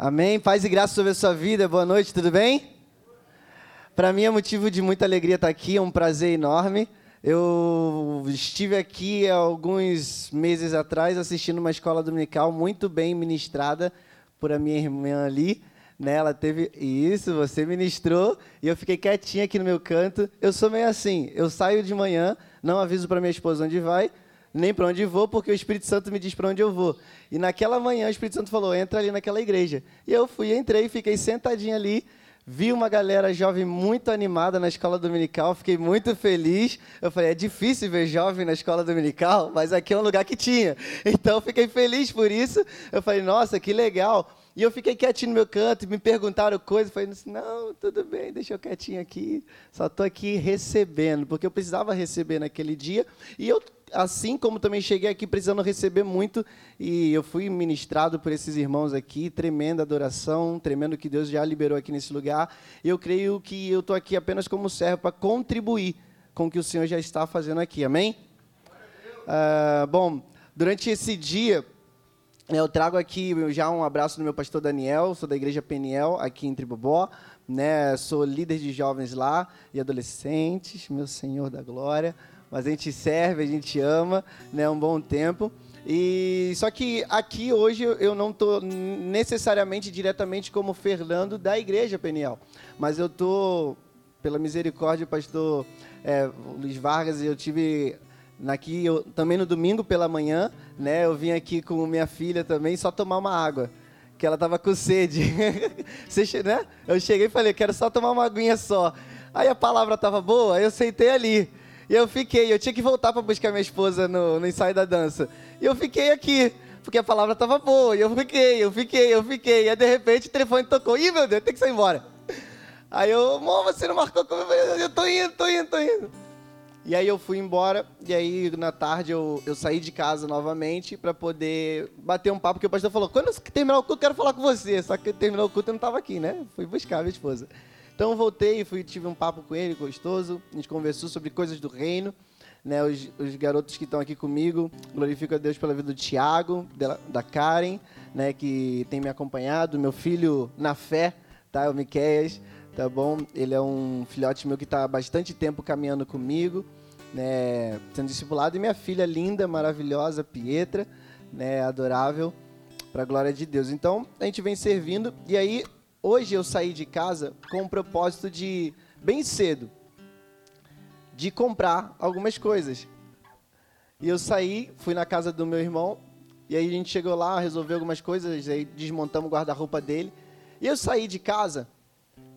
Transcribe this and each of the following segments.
Amém. Paz e graça sobre a sua vida. Boa noite, tudo bem? Para mim é motivo de muita alegria estar aqui, é um prazer enorme. Eu estive aqui alguns meses atrás assistindo uma escola dominical muito bem ministrada por a minha irmã ali. Né? Ela teve isso, você ministrou e eu fiquei quietinha aqui no meu canto. Eu sou meio assim, eu saio de manhã, não aviso para minha esposa onde vai, nem para onde vou, porque o Espírito Santo me diz para onde eu vou. E naquela manhã o Espírito Santo falou: entra ali naquela igreja. E eu fui, entrei, fiquei sentadinho ali. Vi uma galera jovem muito animada na escola dominical, fiquei muito feliz. Eu falei, é difícil ver jovem na escola dominical, mas aqui é um lugar que tinha. Então fiquei feliz por isso. Eu falei, nossa, que legal. E eu fiquei quietinho no meu canto, me perguntaram coisas, falei, não, tudo bem, deixa eu quietinho aqui. Só estou aqui recebendo, porque eu precisava receber naquele dia. E eu assim como também cheguei aqui precisando receber muito e eu fui ministrado por esses irmãos aqui, tremenda adoração, tremendo que Deus já liberou aqui nesse lugar. Eu creio que eu estou aqui apenas como servo para contribuir com o que o Senhor já está fazendo aqui, amém? Uh, bom, durante esse dia eu trago aqui já um abraço do meu pastor Daniel, sou da igreja Peniel aqui em Tribobó, né? Sou líder de jovens lá e adolescentes, meu Senhor da glória mas a gente serve, a gente ama, né, um bom tempo. E só que aqui hoje eu não estou necessariamente diretamente como Fernando da Igreja Peniel, mas eu estou pela misericórdia, pastor é, Luiz Vargas, eu tive aqui eu, também no domingo pela manhã, né? Eu vim aqui com minha filha também só tomar uma água, que ela tava com sede. Você, né? Eu cheguei e falei, quero só tomar uma aguinha só. Aí a palavra tava boa, eu sentei ali. E eu fiquei, eu tinha que voltar para buscar minha esposa no, no ensaio da dança. E eu fiquei aqui, porque a palavra estava boa. E eu fiquei, eu fiquei, eu fiquei. E aí, de repente, o telefone tocou. Ih, meu Deus, tem que sair embora. Aí eu, amor, você não marcou comigo? Eu tô indo, tô indo, tô indo. E aí eu fui embora, e aí na tarde eu, eu saí de casa novamente para poder bater um papo, porque o pastor falou, quando terminar o culto, eu quero falar com você. Só que terminou o culto eu não estava aqui, né? Fui buscar minha esposa. Então voltei, fui, tive um papo com ele, gostoso. A gente conversou sobre coisas do reino. Né, os, os garotos que estão aqui comigo, glorifico a Deus pela vida do Tiago, da Karen, né, que tem me acompanhado, meu filho na fé, tá, o Miqueias, tá bom? Ele é um filhote meu que está há bastante tempo caminhando comigo, né, sendo discipulado, e minha filha linda, maravilhosa, Pietra, né, adorável, para a glória de Deus. Então, a gente vem servindo, e aí Hoje eu saí de casa com o propósito de, bem cedo, de comprar algumas coisas. E eu saí, fui na casa do meu irmão, e aí a gente chegou lá, resolveu algumas coisas, aí desmontamos o guarda-roupa dele. E eu saí de casa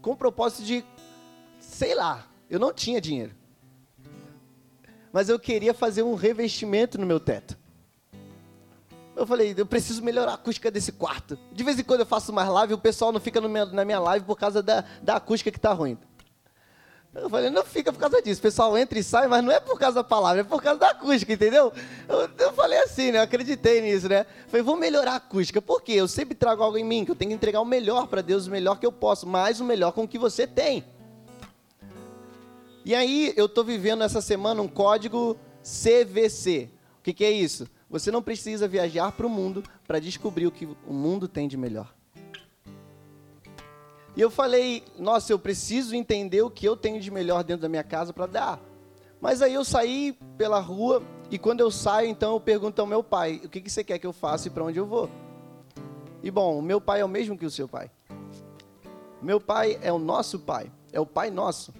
com o propósito de, sei lá, eu não tinha dinheiro. Mas eu queria fazer um revestimento no meu teto. Eu falei, eu preciso melhorar a acústica desse quarto. De vez em quando eu faço mais live e o pessoal não fica meu, na minha live por causa da, da acústica que está ruim. Eu falei, não fica por causa disso. O pessoal entra e sai, mas não é por causa da palavra, é por causa da acústica, entendeu? Eu, eu falei assim, né? Eu acreditei nisso, né? falei, vou melhorar a acústica. Por quê? Eu sempre trago algo em mim, que eu tenho que entregar o melhor para Deus, o melhor que eu posso, mais o melhor com o que você tem. E aí, eu estou vivendo essa semana um código CVC. O que, que é isso? Você não precisa viajar para o mundo para descobrir o que o mundo tem de melhor. E eu falei, nossa, eu preciso entender o que eu tenho de melhor dentro da minha casa para dar. Mas aí eu saí pela rua e quando eu saio, então eu pergunto ao meu pai: o que, que você quer que eu faça e para onde eu vou? E bom, o meu pai é o mesmo que o seu pai. Meu pai é o nosso pai, é o pai nosso.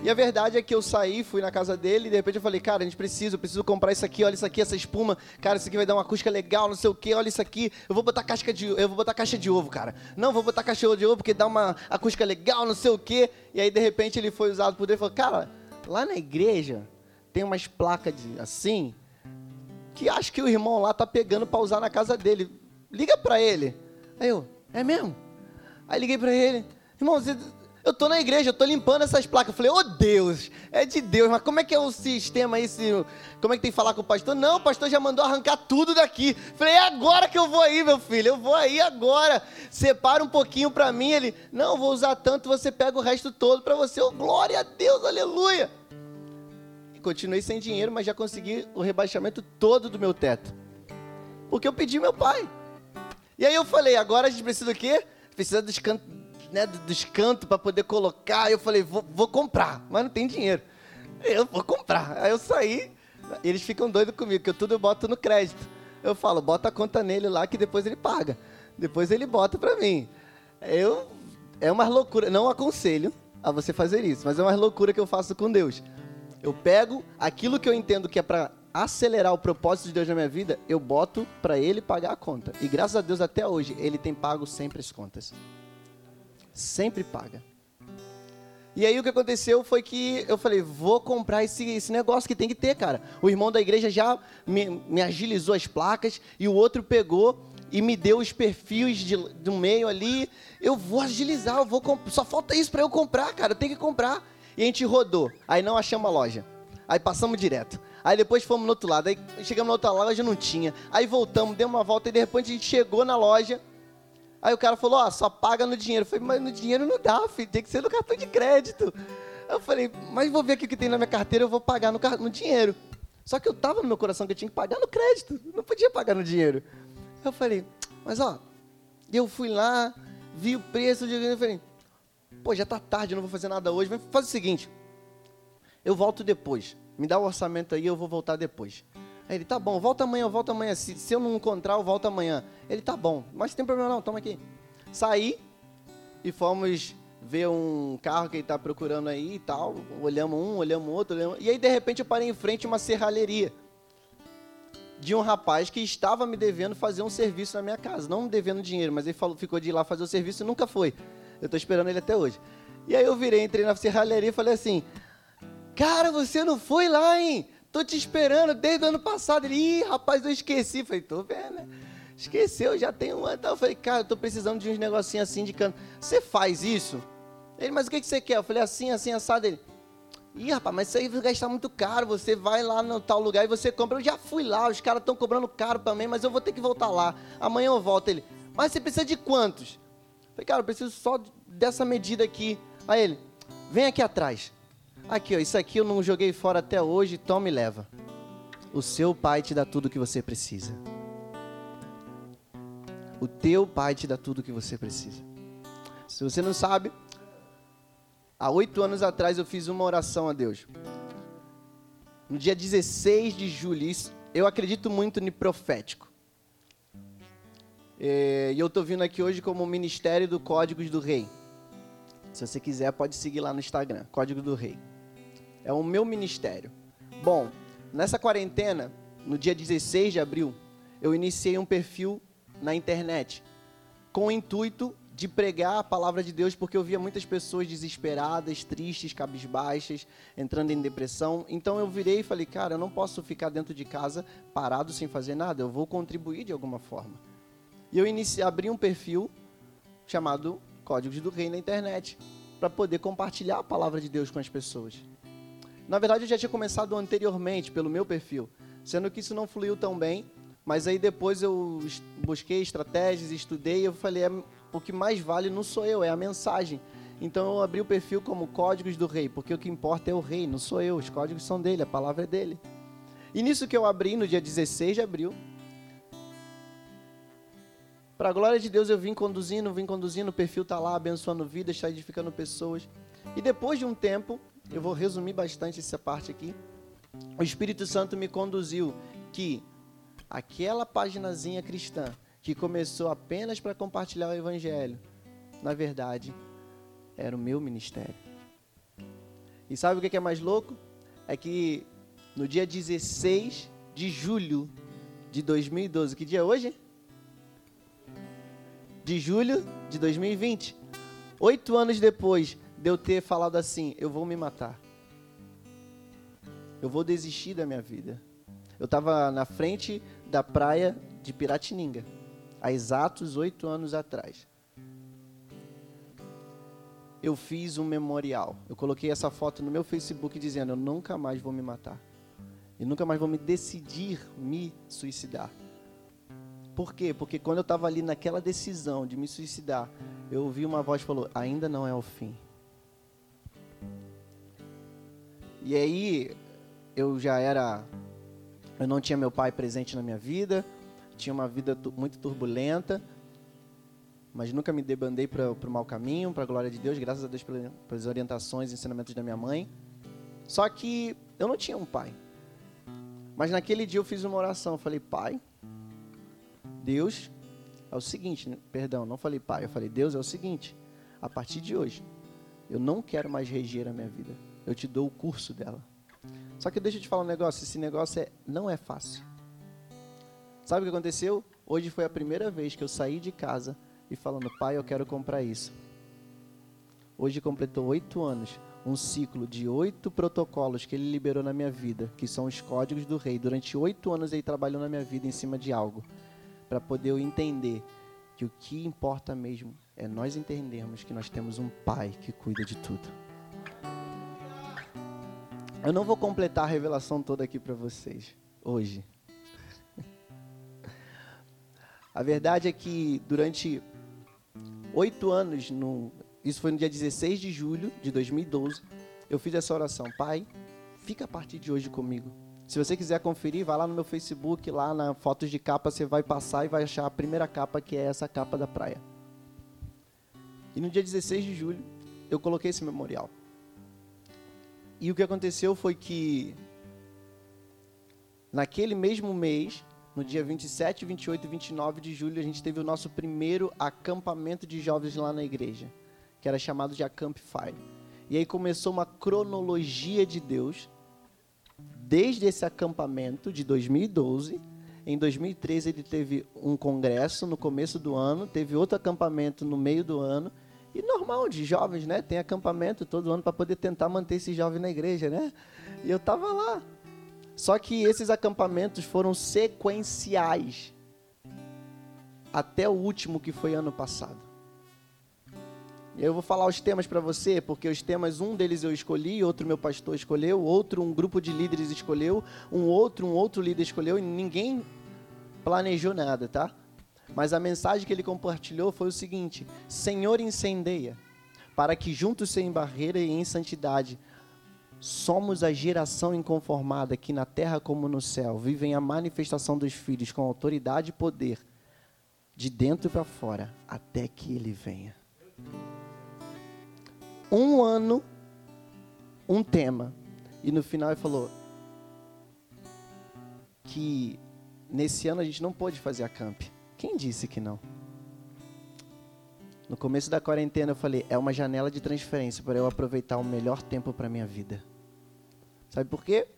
E a verdade é que eu saí, fui na casa dele e de repente eu falei, cara, a gente precisa, eu preciso comprar isso aqui, olha isso aqui, essa espuma, cara, isso aqui vai dar uma acústica legal, não sei o que, olha isso aqui, eu vou botar casca de, eu vou botar caixa de ovo, cara. Não, vou botar caixa de ovo porque dá uma acústica legal, não sei o que. E aí de repente ele foi usado por Deus e falou, cara, lá na igreja tem umas placas de, assim que acho que o irmão lá tá pegando para usar na casa dele. Liga para ele. Aí eu, é mesmo? Aí liguei para ele, irmão, você eu tô na igreja, eu tô limpando essas placas. Eu falei, ô oh, Deus, é de Deus, mas como é que é o sistema aí? Se, como é que tem que falar com o pastor? Não, o pastor já mandou arrancar tudo daqui. Eu falei, é agora que eu vou aí, meu filho, eu vou aí agora. Separa um pouquinho para mim. Ele, não, vou usar tanto, você pega o resto todo para você. Oh, glória a Deus, aleluia. E continuei sem dinheiro, mas já consegui o rebaixamento todo do meu teto. Porque eu pedi meu pai. E aí eu falei, agora a gente precisa do quê? Precisa dos cantos, né, dos cantos para poder colocar. Eu falei, vou, vou comprar, mas não tem dinheiro. Eu vou comprar. Aí eu saí, eles ficam doidos comigo, que eu tudo eu boto no crédito. Eu falo, bota a conta nele lá que depois ele paga. Depois ele bota para mim. Eu é uma loucura, não aconselho a você fazer isso, mas é uma loucura que eu faço com Deus. Eu pego aquilo que eu entendo que é para acelerar o propósito de Deus na minha vida, eu boto para ele pagar a conta. E graças a Deus até hoje ele tem pago sempre as contas. Sempre paga. E aí o que aconteceu foi que eu falei, vou comprar esse, esse negócio que tem que ter, cara. O irmão da igreja já me, me agilizou as placas e o outro pegou e me deu os perfis de, do meio ali. Eu vou agilizar, eu vou só falta isso para eu comprar, cara. Eu tenho que comprar. E a gente rodou. Aí não achamos a loja. Aí passamos direto. Aí depois fomos no outro lado. Aí chegamos na outra loja, não tinha. Aí voltamos, demos uma volta e de repente a gente chegou na loja. Aí o cara falou: Ó, só paga no dinheiro. Eu falei: Mas no dinheiro não dá, filho. Tem que ser no cartão de crédito. Eu falei: Mas vou ver aqui o que tem na minha carteira. Eu vou pagar no, no dinheiro. Só que eu tava no meu coração que eu tinha que pagar no crédito. Não podia pagar no dinheiro. Eu falei: Mas ó, eu fui lá, vi o preço. Eu falei: Pô, já tá tarde, eu não vou fazer nada hoje. Mas faz o seguinte: Eu volto depois me dá o orçamento aí, eu vou voltar depois. Aí ele, tá bom, volta amanhã, volta amanhã. Se, se eu não encontrar, eu volto amanhã. Ele, tá bom, mas tem problema não, toma aqui. Saí e fomos ver um carro que ele está procurando aí e tal. Olhamos um, olhamos outro, olhamos... E aí, de repente, eu parei em frente a uma serralheria de um rapaz que estava me devendo fazer um serviço na minha casa. Não me devendo dinheiro, mas ele falou, ficou de ir lá fazer o serviço e nunca foi. Eu estou esperando ele até hoje. E aí eu virei, entrei na serralheria e falei assim, Cara, você não foi lá, hein? Tô te esperando desde o ano passado. Ele, ih, rapaz, eu esqueci. Falei, tô vendo, né? Esqueceu, já tem um ano. Então, eu falei, cara, eu tô precisando de uns negocinhos assim de cano. Você faz isso? Ele, mas o que, que você quer? Eu falei, assim, assim, assado. Ele, ih, rapaz, mas isso aí vai gastar muito caro. Você vai lá no tal lugar e você compra. Eu já fui lá, os caras estão cobrando caro também, mas eu vou ter que voltar lá. Amanhã eu volto. Ele, mas você precisa de quantos? Eu falei, cara, eu preciso só dessa medida aqui. Aí ele, vem aqui atrás. Aqui, ó, isso aqui eu não joguei fora até hoje, toma e leva. O seu pai te dá tudo o que você precisa. O teu pai te dá tudo o que você precisa. Se você não sabe, há oito anos atrás eu fiz uma oração a Deus. No dia 16 de julho, eu acredito muito no profético. É, e eu estou vindo aqui hoje como Ministério do Códigos do Rei. Se você quiser, pode seguir lá no Instagram, Código do Rei. É o meu ministério. Bom, nessa quarentena, no dia 16 de abril, eu iniciei um perfil na internet com o intuito de pregar a palavra de Deus, porque eu via muitas pessoas desesperadas, tristes, cabisbaixas, entrando em depressão. Então eu virei e falei, cara, eu não posso ficar dentro de casa parado sem fazer nada, eu vou contribuir de alguma forma. E eu iniciei, abri um perfil chamado Códigos do Rei na internet, para poder compartilhar a palavra de Deus com as pessoas. Na verdade, eu já tinha começado anteriormente pelo meu perfil, sendo que isso não fluiu tão bem. Mas aí depois eu busquei estratégias, estudei e eu falei, é, o que mais vale não sou eu, é a mensagem. Então eu abri o perfil como Códigos do Rei, porque o que importa é o rei, não sou eu, os códigos são dele, a palavra é dele. E nisso que eu abri no dia 16 de abril, para a glória de Deus eu vim conduzindo, vim conduzindo, o perfil está lá abençoando vidas, está edificando pessoas. E depois de um tempo, eu vou resumir bastante essa parte aqui. O Espírito Santo me conduziu que aquela paginazinha cristã que começou apenas para compartilhar o evangelho, na verdade, era o meu ministério. E sabe o que é mais louco? É que no dia 16 de julho de 2012, que dia é hoje? De julho de 2020. Oito anos depois, de eu ter falado assim: eu vou me matar. Eu vou desistir da minha vida. Eu estava na frente da praia de Piratininga, há exatos oito anos atrás. Eu fiz um memorial. Eu coloquei essa foto no meu Facebook dizendo: Eu nunca mais vou me matar. E nunca mais vou me decidir me suicidar. Por quê? Porque quando eu estava ali naquela decisão de me suicidar, eu ouvi uma voz que falou: Ainda não é o fim. E aí eu já era eu não tinha meu pai presente na minha vida, tinha uma vida muito turbulenta mas nunca me debandei para o mau caminho, para a glória de Deus, graças a Deus pelas orientações e ensinamentos da minha mãe. Só que eu não tinha um pai. Mas naquele dia eu fiz uma oração, eu falei, pai, Deus, é o seguinte, né? perdão, não falei pai, eu falei, Deus é o seguinte, a partir de hoje, eu não quero mais reger a minha vida, eu te dou o curso dela. Só que deixa eu te falar um negócio, esse negócio é, não é fácil. Sabe o que aconteceu? Hoje foi a primeira vez que eu saí de casa e falando, pai, eu quero comprar isso. Hoje completou oito anos, um ciclo de oito protocolos que ele liberou na minha vida, que são os códigos do rei. Durante oito anos ele trabalhou na minha vida em cima de algo, para poder eu entender que o que importa mesmo é nós entendermos que nós temos um pai que cuida de tudo. Eu não vou completar a revelação toda aqui para vocês hoje. A verdade é que durante oito anos, no, isso foi no dia 16 de julho de 2012, eu fiz essa oração. Pai, fica a partir de hoje comigo. Se você quiser conferir, vai lá no meu Facebook, lá na fotos de capa, você vai passar e vai achar a primeira capa, que é essa capa da praia. E no dia 16 de julho, eu coloquei esse memorial. E o que aconteceu foi que, naquele mesmo mês, no dia 27, 28 e 29 de julho, a gente teve o nosso primeiro acampamento de jovens lá na igreja, que era chamado de Acamp Fire. E aí começou uma cronologia de Deus, desde esse acampamento de 2012. Em 2013 ele teve um congresso no começo do ano, teve outro acampamento no meio do ano, e normal de jovens, né? Tem acampamento todo ano para poder tentar manter esse jovem na igreja, né? E eu estava lá. Só que esses acampamentos foram sequenciais até o último que foi ano passado. Eu vou falar os temas para você, porque os temas, um deles eu escolhi, outro meu pastor escolheu, outro um grupo de líderes escolheu, um outro, um outro líder escolheu, e ninguém planejou nada, tá? Mas a mensagem que ele compartilhou foi o seguinte: Senhor, incendeia, para que juntos sem barreira e em santidade somos a geração inconformada que na terra como no céu vivem a manifestação dos filhos com autoridade e poder de dentro para fora até que ele venha. Um ano, um tema, e no final ele falou que nesse ano a gente não pôde fazer a camp. Quem disse que não? No começo da quarentena eu falei, é uma janela de transferência para eu aproveitar o melhor tempo para minha vida. Sabe por quê?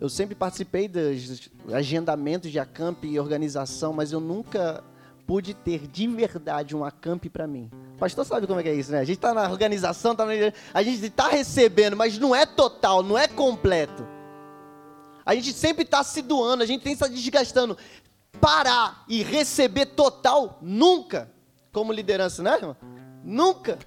Eu sempre participei dos agendamentos de acamp e organização, mas eu nunca pude ter de verdade um acamp para mim. O pastor sabe como é que é isso, né? A gente está na organização, tá a gente está recebendo, mas não é total, não é completo. A gente sempre está se doando, a gente tem que estar desgastando parar e receber total, nunca. Como liderança, né, irmão? Nunca.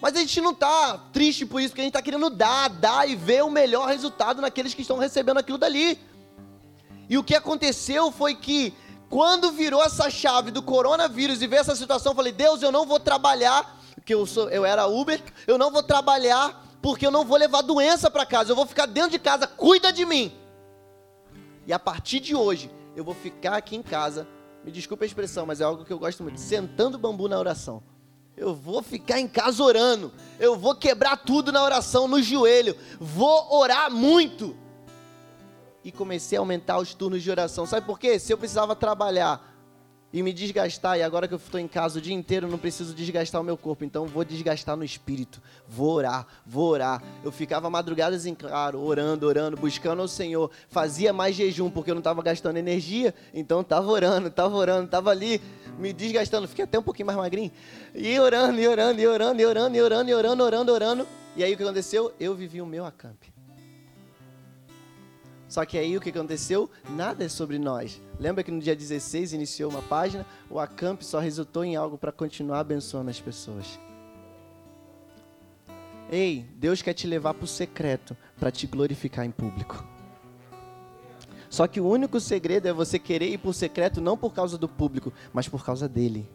Mas a gente não está triste por isso, porque a gente está querendo dar, dar e ver o melhor resultado naqueles que estão recebendo aquilo dali. E o que aconteceu foi que, quando virou essa chave do coronavírus e veio essa situação, eu falei: Deus, eu não vou trabalhar, porque eu, sou, eu era Uber, eu não vou trabalhar porque eu não vou levar doença para casa, eu vou ficar dentro de casa, cuida de mim. E a partir de hoje, eu vou ficar aqui em casa, me desculpe a expressão, mas é algo que eu gosto muito, sentando bambu na oração. Eu vou ficar em casa orando. Eu vou quebrar tudo na oração, no joelho. Vou orar muito. E comecei a aumentar os turnos de oração. Sabe por quê? Se eu precisava trabalhar e me desgastar, e agora que eu estou em casa o dia inteiro, não preciso desgastar o meu corpo, então vou desgastar no espírito, vou orar, vou orar. Eu ficava madrugadas em claro, orando, orando, buscando o Senhor, fazia mais jejum porque eu não estava gastando energia, então estava orando, estava orando, estava ali me desgastando, fiquei até um pouquinho mais magrinho, e orando, e orando, e orando, e orando, e orando, e orando, orando, orando, e aí o que aconteceu? Eu vivi o meu acampe. Só que aí o que aconteceu? Nada é sobre nós. Lembra que no dia 16 iniciou uma página? O Acamp só resultou em algo para continuar abençoando as pessoas. Ei, Deus quer te levar para o secreto para te glorificar em público. Só que o único segredo é você querer ir o secreto não por causa do público, mas por causa dele.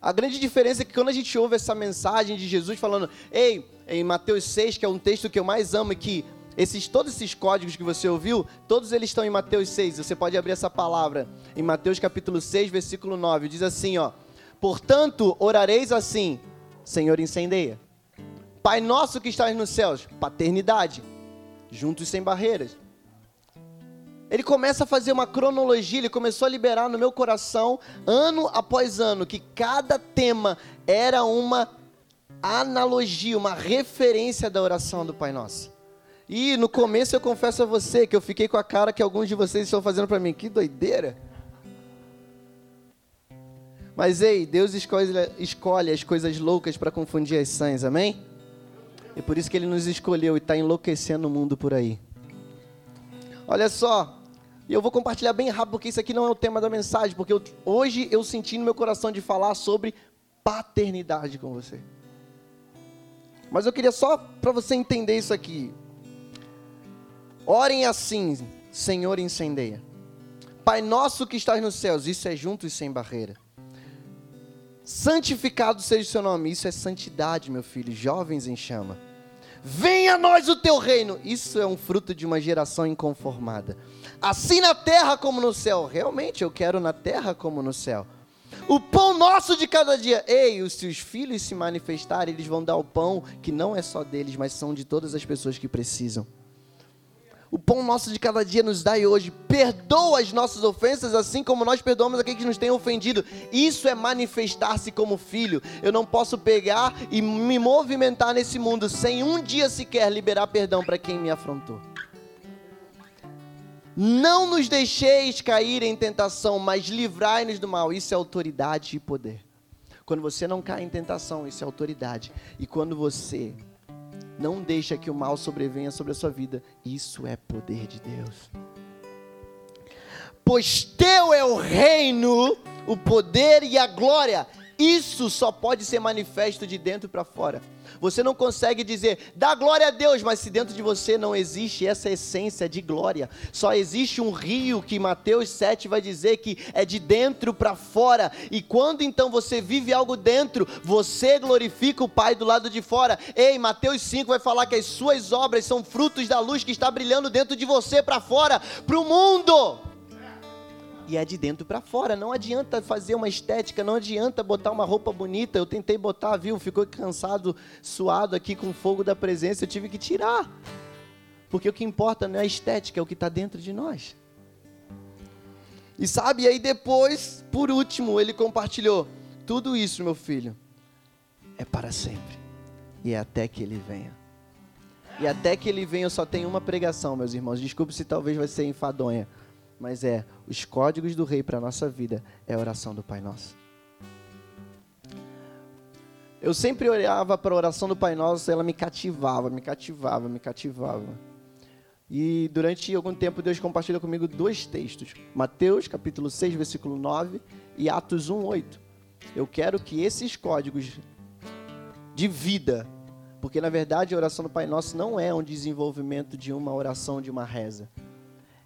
A grande diferença é que quando a gente ouve essa mensagem de Jesus falando, ei, em Mateus 6, que é um texto que eu mais amo, e que esses, todos esses códigos que você ouviu, todos eles estão em Mateus 6. Você pode abrir essa palavra em Mateus capítulo 6, versículo 9. Diz assim, ó: Portanto, orareis assim: Senhor, incendeia. Pai nosso que estás nos céus, paternidade, juntos sem barreiras. Ele começa a fazer uma cronologia, ele começou a liberar no meu coração, ano após ano, que cada tema era uma analogia, uma referência da oração do Pai Nosso. E no começo eu confesso a você que eu fiquei com a cara que alguns de vocês estão fazendo para mim. Que doideira! Mas ei, Deus escolhe, escolhe as coisas loucas para confundir as sãs, amém? E por isso que Ele nos escolheu e está enlouquecendo o mundo por aí. Olha só, e eu vou compartilhar bem rápido, porque isso aqui não é o tema da mensagem, porque eu, hoje eu senti no meu coração de falar sobre paternidade com você. Mas eu queria só para você entender isso aqui. Orem assim, Senhor, incendeia. Pai nosso que estás nos céus, isso é junto e sem barreira. Santificado seja o seu nome, isso é santidade, meu filho, jovens em chama. Venha a nós o teu reino, isso é um fruto de uma geração inconformada. Assim na terra como no céu, realmente eu quero na terra como no céu. O pão nosso de cada dia. Ei, os seus filhos se manifestarem, eles vão dar o pão que não é só deles, mas são de todas as pessoas que precisam. O pão nosso de cada dia nos dai hoje. Perdoa as nossas ofensas, assim como nós perdoamos aqueles que nos têm ofendido. Isso é manifestar-se como filho. Eu não posso pegar e me movimentar nesse mundo sem um dia sequer liberar perdão para quem me afrontou. Não nos deixeis cair em tentação, mas livrai-nos do mal. Isso é autoridade e poder. Quando você não cai em tentação, isso é autoridade. E quando você não deixa que o mal sobrevenha sobre a sua vida, isso é poder de Deus. Pois teu é o reino, o poder e a glória. Isso só pode ser manifesto de dentro para fora. Você não consegue dizer, dá glória a Deus, mas se dentro de você não existe essa essência de glória, só existe um rio que Mateus 7 vai dizer que é de dentro para fora. E quando então você vive algo dentro, você glorifica o Pai do lado de fora. Ei, Mateus 5 vai falar que as suas obras são frutos da luz que está brilhando dentro de você para fora, para o mundo e é de dentro para fora. Não adianta fazer uma estética, não adianta botar uma roupa bonita. Eu tentei botar, viu? Ficou cansado, suado aqui com o fogo da presença. Eu tive que tirar. Porque o que importa não é a estética, é o que está dentro de nós. E sabe, aí depois, por último, ele compartilhou: tudo isso, meu filho, é para sempre. E é até que ele venha. E até que ele venha, eu só tenho uma pregação, meus irmãos. Desculpe se talvez vai ser enfadonha mas é os códigos do rei para a nossa vida é a oração do Pai Nosso. Eu sempre olhava para a oração do Pai Nosso, ela me cativava, me cativava, me cativava. E durante algum tempo Deus compartilhou comigo dois textos: Mateus, capítulo 6, versículo 9 e Atos 1, 8. Eu quero que esses códigos de vida, porque na verdade a oração do Pai Nosso não é um desenvolvimento de uma oração, de uma reza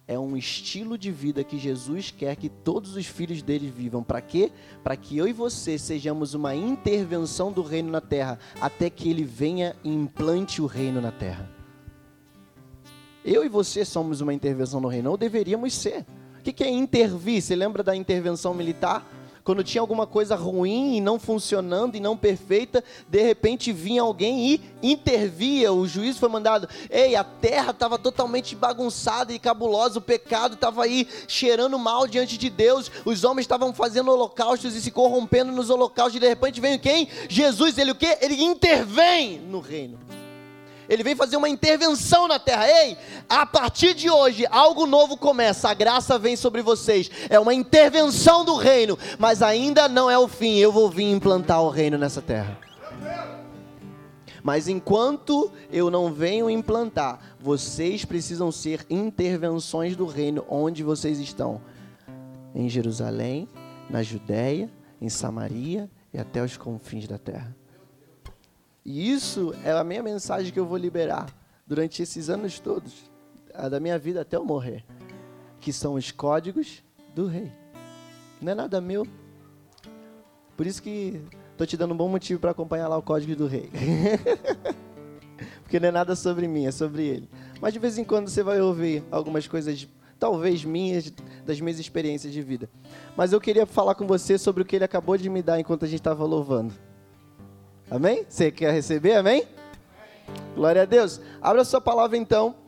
é um estilo de vida que Jesus quer que todos os filhos dele vivam. Para quê? Para que eu e você sejamos uma intervenção do reino na terra, até que ele venha e implante o reino na terra. Eu e você somos uma intervenção no reino, ou deveríamos ser. O que é intervir? Você lembra da intervenção militar? Quando tinha alguma coisa ruim e não funcionando e não perfeita, de repente vinha alguém e intervia. O juiz foi mandado. Ei, a terra estava totalmente bagunçada e cabulosa, o pecado estava aí cheirando mal diante de Deus. Os homens estavam fazendo holocaustos e se corrompendo nos holocaustos. E de repente veio quem? Jesus, ele o quê? Ele intervém no reino. Ele vem fazer uma intervenção na terra. Ei, a partir de hoje, algo novo começa. A graça vem sobre vocês. É uma intervenção do reino, mas ainda não é o fim. Eu vou vir implantar o reino nessa terra. Mas enquanto eu não venho implantar, vocês precisam ser intervenções do reino onde vocês estão. Em Jerusalém, na Judéia, em Samaria e até os confins da terra. E isso é a minha mensagem que eu vou liberar durante esses anos todos, da minha vida até eu morrer, que são os códigos do rei. Não é nada meu. Por isso que estou te dando um bom motivo para acompanhar lá o código do rei. Porque não é nada sobre mim, é sobre ele. Mas de vez em quando você vai ouvir algumas coisas, talvez minhas, das minhas experiências de vida. Mas eu queria falar com você sobre o que ele acabou de me dar enquanto a gente estava louvando. Amém? Você quer receber? Amém? Glória a Deus. Abra sua palavra então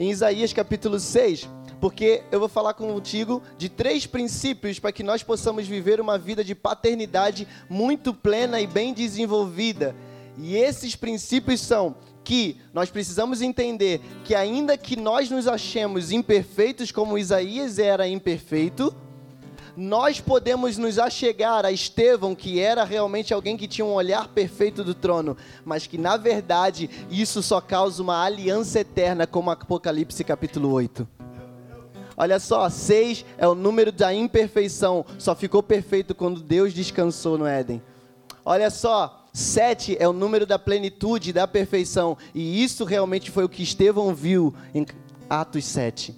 em Isaías capítulo 6, porque eu vou falar contigo de três princípios para que nós possamos viver uma vida de paternidade muito plena e bem desenvolvida. E esses princípios são que nós precisamos entender que ainda que nós nos achemos imperfeitos como Isaías era imperfeito, nós podemos nos achegar a Estevão, que era realmente alguém que tinha um olhar perfeito do trono, mas que na verdade isso só causa uma aliança eterna, como Apocalipse capítulo 8. Olha só, seis é o número da imperfeição, só ficou perfeito quando Deus descansou no Éden. Olha só, sete é o número da plenitude, da perfeição, e isso realmente foi o que Estevão viu em Atos 7.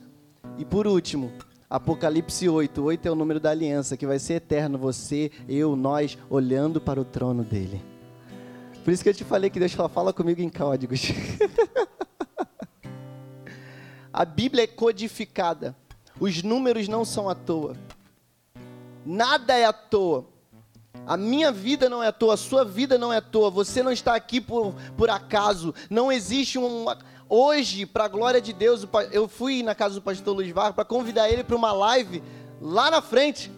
E por último, Apocalipse 8. 8 é o número da aliança, que vai ser eterno. Você, eu, nós, olhando para o trono dele. Por isso que eu te falei que Deus fala comigo em códigos. A Bíblia é codificada. Os números não são à toa. Nada é à toa. A minha vida não é à toa, a sua vida não é à toa. Você não está aqui por, por acaso. Não existe um, Hoje, para a glória de Deus, eu fui na casa do pastor Luiz Vargas para convidar ele para uma live lá na frente.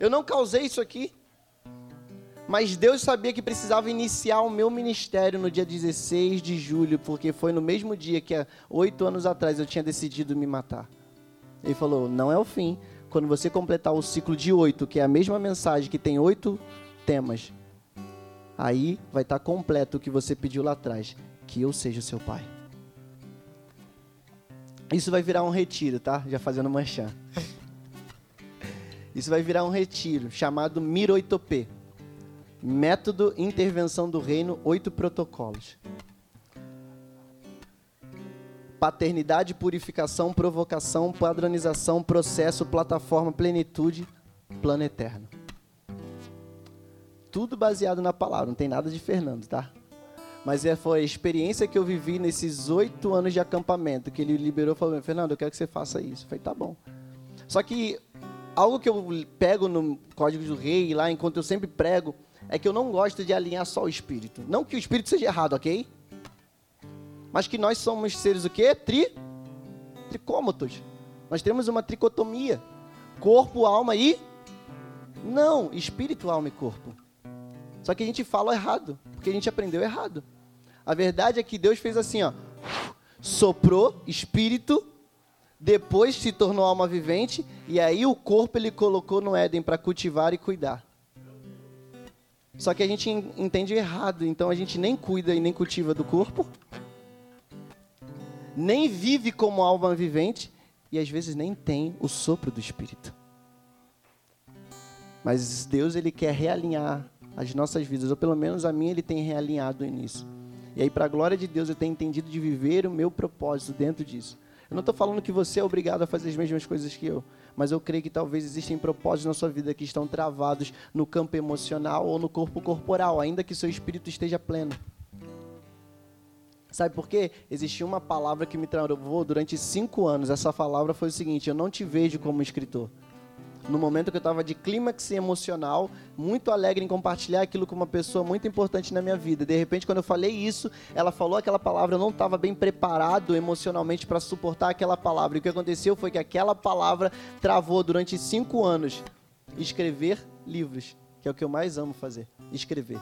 Eu não causei isso aqui. Mas Deus sabia que precisava iniciar o meu ministério no dia 16 de julho, porque foi no mesmo dia que há oito anos atrás eu tinha decidido me matar. Ele falou: não é o fim. Quando você completar o ciclo de oito, que é a mesma mensagem, que tem oito temas, aí vai estar completo o que você pediu lá atrás que eu seja seu pai. Isso vai virar um retiro, tá? Já fazendo manchã. Isso vai virar um retiro chamado Miroitopê. Método Intervenção do Reino, oito protocolos. Paternidade, purificação, provocação, padronização, processo, plataforma, plenitude, plano eterno. Tudo baseado na palavra, não tem nada de Fernando, tá? Mas é, foi a experiência que eu vivi nesses oito anos de acampamento, que ele liberou e falou, Fernando, eu quero que você faça isso. Eu falei, tá bom. Só que algo que eu pego no Código do Rei, lá enquanto eu sempre prego, é que eu não gosto de alinhar só o espírito. Não que o espírito seja errado, ok? Mas que nós somos seres o quê? Tri? Tricômotos. Nós temos uma tricotomia. Corpo, alma e... Não, espírito, alma e corpo. Só que a gente fala errado, porque a gente aprendeu errado. A verdade é que Deus fez assim, ó, soprou espírito, depois se tornou alma vivente e aí o corpo ele colocou no Éden para cultivar e cuidar. Só que a gente entende errado, então a gente nem cuida e nem cultiva do corpo, nem vive como alma vivente e às vezes nem tem o sopro do espírito. Mas Deus ele quer realinhar as nossas vidas, ou pelo menos a minha ele tem realinhado nisso. E aí, para a glória de Deus, eu tenho entendido de viver o meu propósito dentro disso. Eu não estou falando que você é obrigado a fazer as mesmas coisas que eu, mas eu creio que talvez existem propósitos na sua vida que estão travados no campo emocional ou no corpo corporal, ainda que seu espírito esteja pleno. Sabe por quê? Existia uma palavra que me travou durante cinco anos. Essa palavra foi o seguinte: eu não te vejo como escritor no momento que eu estava de clímax emocional, muito alegre em compartilhar aquilo com uma pessoa muito importante na minha vida. De repente, quando eu falei isso, ela falou aquela palavra, eu não estava bem preparado emocionalmente para suportar aquela palavra. E o que aconteceu foi que aquela palavra travou durante cinco anos escrever livros, que é o que eu mais amo fazer, escrever.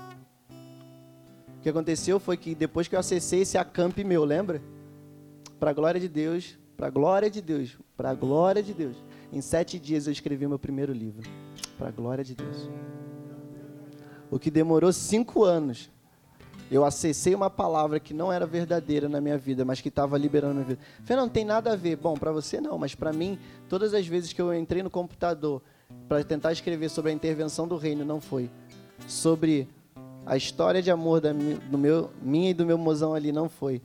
O que aconteceu foi que depois que eu acessei esse acamp meu, lembra? Para glória de Deus, para glória de Deus, para glória de Deus em sete dias eu escrevi meu primeiro livro. Para a glória de Deus. O que demorou cinco anos. Eu acessei uma palavra que não era verdadeira na minha vida, mas que estava liberando a minha vida. Fernando, não tem nada a ver. Bom, para você não, mas para mim, todas as vezes que eu entrei no computador para tentar escrever sobre a intervenção do reino, não foi. Sobre a história de amor da, do meu, minha e do meu mozão ali, não foi.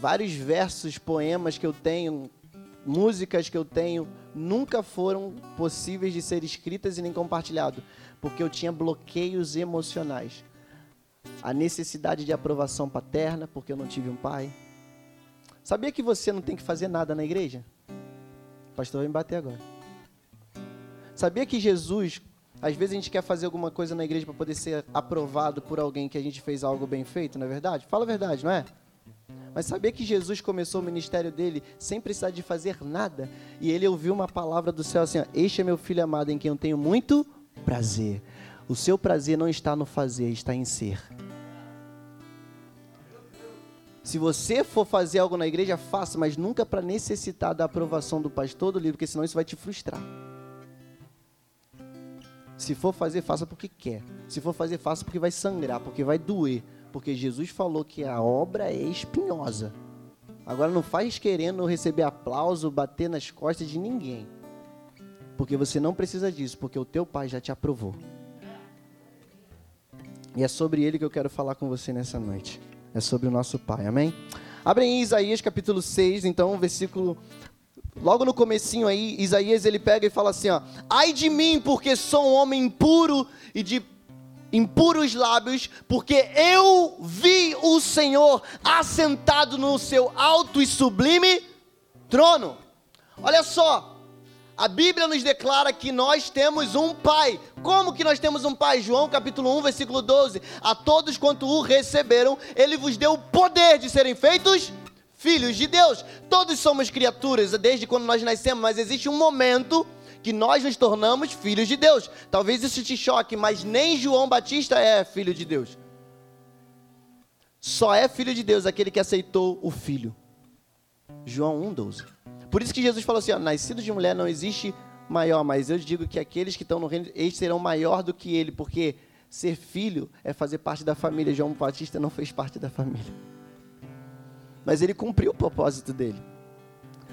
Vários versos, poemas que eu tenho, músicas que eu tenho nunca foram possíveis de ser escritas e nem compartilhado, porque eu tinha bloqueios emocionais. A necessidade de aprovação paterna, porque eu não tive um pai. Sabia que você não tem que fazer nada na igreja? pastor vai me bater agora. Sabia que Jesus, às vezes a gente quer fazer alguma coisa na igreja para poder ser aprovado por alguém que a gente fez algo bem feito, não é verdade? Fala a verdade, não é? Mas sabia que Jesus começou o ministério dele sem precisar de fazer nada? E ele ouviu uma palavra do céu assim: ó, Este é meu filho amado em quem eu tenho muito prazer. O seu prazer não está no fazer, está em ser. Se você for fazer algo na igreja, faça, mas nunca para necessitar da aprovação do pastor do livro, porque senão isso vai te frustrar. Se for fazer, faça porque quer. Se for fazer, faça porque vai sangrar, porque vai doer. Porque Jesus falou que a obra é espinhosa. Agora não faz querendo receber aplauso, bater nas costas de ninguém. Porque você não precisa disso, porque o teu pai já te aprovou. E é sobre ele que eu quero falar com você nessa noite. É sobre o nosso pai, amém? Abrem em Isaías capítulo 6, então, versículo Logo no comecinho aí, Isaías ele pega e fala assim, ó: Ai de mim, porque sou um homem impuro e de impuros lábios, porque eu vi o Senhor assentado no seu alto e sublime trono. Olha só, a Bíblia nos declara que nós temos um pai. Como que nós temos um pai? João capítulo 1, versículo 12. A todos quanto o receberam, ele vos deu o poder de serem feitos filhos de Deus. Todos somos criaturas desde quando nós nascemos, mas existe um momento que nós nos tornamos filhos de Deus. Talvez isso te choque, mas nem João Batista é filho de Deus. Só é filho de Deus aquele que aceitou o filho. João 1,12. Por isso que Jesus falou assim: ó, nascido de mulher não existe maior, mas eu digo que aqueles que estão no reino, eles serão maior do que ele, porque ser filho é fazer parte da família. João Batista não fez parte da família. Mas ele cumpriu o propósito dele.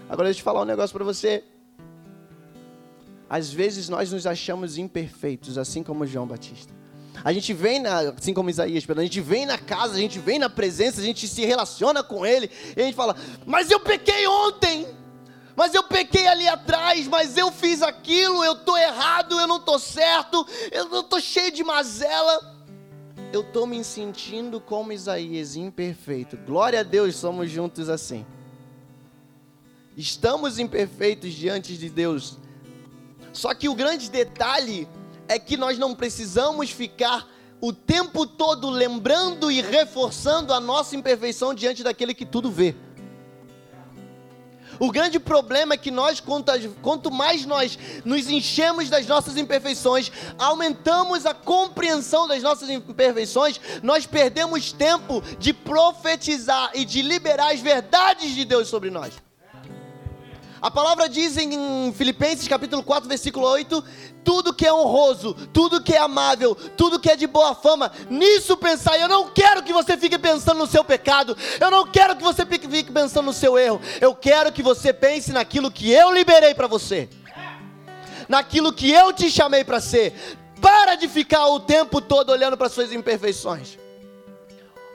Agora deixa eu falar um negócio para você. Às vezes nós nos achamos imperfeitos, assim como João Batista. A gente vem, na, assim como Isaías, a gente vem na casa, a gente vem na presença, a gente se relaciona com Ele, e a gente fala: Mas eu pequei ontem, mas eu pequei ali atrás, mas eu fiz aquilo, eu estou errado, eu não estou certo, eu estou cheio de mazela. Eu estou me sentindo como Isaías, imperfeito. Glória a Deus, somos juntos assim. Estamos imperfeitos diante de Deus, só que o grande detalhe é que nós não precisamos ficar o tempo todo lembrando e reforçando a nossa imperfeição diante daquele que tudo vê. O grande problema é que nós, quanto mais nós nos enchemos das nossas imperfeições, aumentamos a compreensão das nossas imperfeições, nós perdemos tempo de profetizar e de liberar as verdades de Deus sobre nós. A palavra diz em Filipenses capítulo 4, versículo 8: tudo que é honroso, tudo que é amável, tudo que é de boa fama, nisso pensar. Eu não quero que você fique pensando no seu pecado, eu não quero que você fique pensando no seu erro, eu quero que você pense naquilo que eu liberei para você, naquilo que eu te chamei para ser. Para de ficar o tempo todo olhando para suas imperfeições.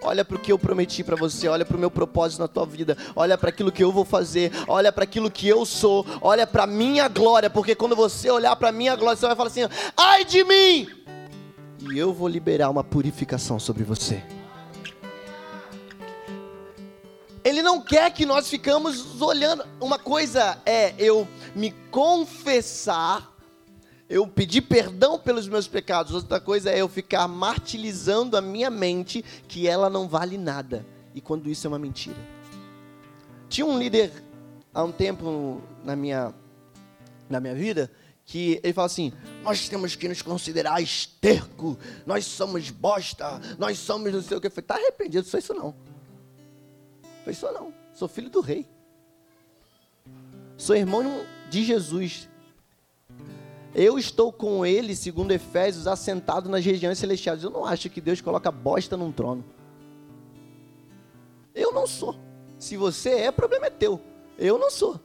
Olha para o que eu prometi para você, olha para o meu propósito na tua vida, olha para aquilo que eu vou fazer, olha para aquilo que eu sou, olha para minha glória, porque quando você olhar para minha glória, você vai falar assim: "Ai de mim!" E eu vou liberar uma purificação sobre você. Ele não quer que nós ficamos olhando. Uma coisa é eu me confessar eu pedir perdão pelos meus pecados. Outra coisa é eu ficar martirizando a minha mente que ela não vale nada. E quando isso é uma mentira. Tinha um líder há um tempo na minha, na minha vida que ele fala assim: nós temos que nos considerar esterco, nós somos bosta, nós somos não sei o que. Eu falei: tá arrependido, sou isso não. Foi isso não. Sou filho do rei. Sou irmão de Jesus. Eu estou com ele, segundo Efésios, assentado nas regiões celestiais. Eu não acho que Deus coloca bosta num trono. Eu não sou. Se você é, problema é teu. Eu não sou.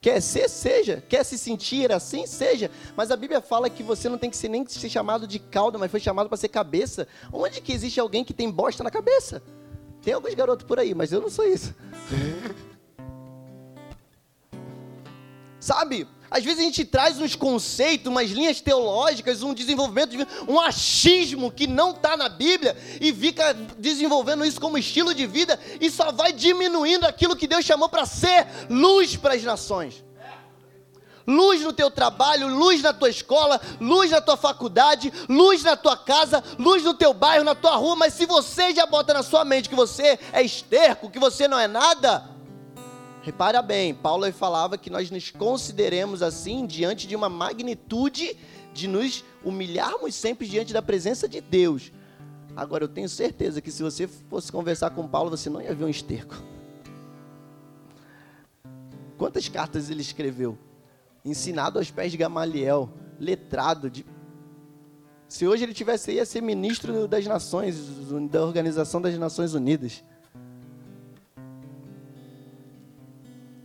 Quer ser, seja. Quer se sentir assim, seja. Mas a Bíblia fala que você não tem que ser nem ser chamado de cauda, mas foi chamado para ser cabeça. Onde que existe alguém que tem bosta na cabeça? Tem alguns garotos por aí, mas eu não sou isso. Sabe? Às vezes a gente traz uns conceitos, umas linhas teológicas, um desenvolvimento, de, um achismo que não está na Bíblia e fica desenvolvendo isso como estilo de vida e só vai diminuindo aquilo que Deus chamou para ser luz para as nações. luz no teu trabalho, luz na tua escola, luz na tua faculdade, luz na tua casa, luz no teu bairro, na tua rua, mas se você já bota na sua mente que você é esterco, que você não é nada, repara bem, Paulo falava que nós nos consideremos assim diante de uma magnitude de nos humilharmos sempre diante da presença de Deus. Agora eu tenho certeza que se você fosse conversar com Paulo, você não ia ver um esterco. Quantas cartas ele escreveu? Ensinado aos pés de Gamaliel, letrado. De... Se hoje ele tivesse ia ser ministro das Nações, da Organização das Nações Unidas.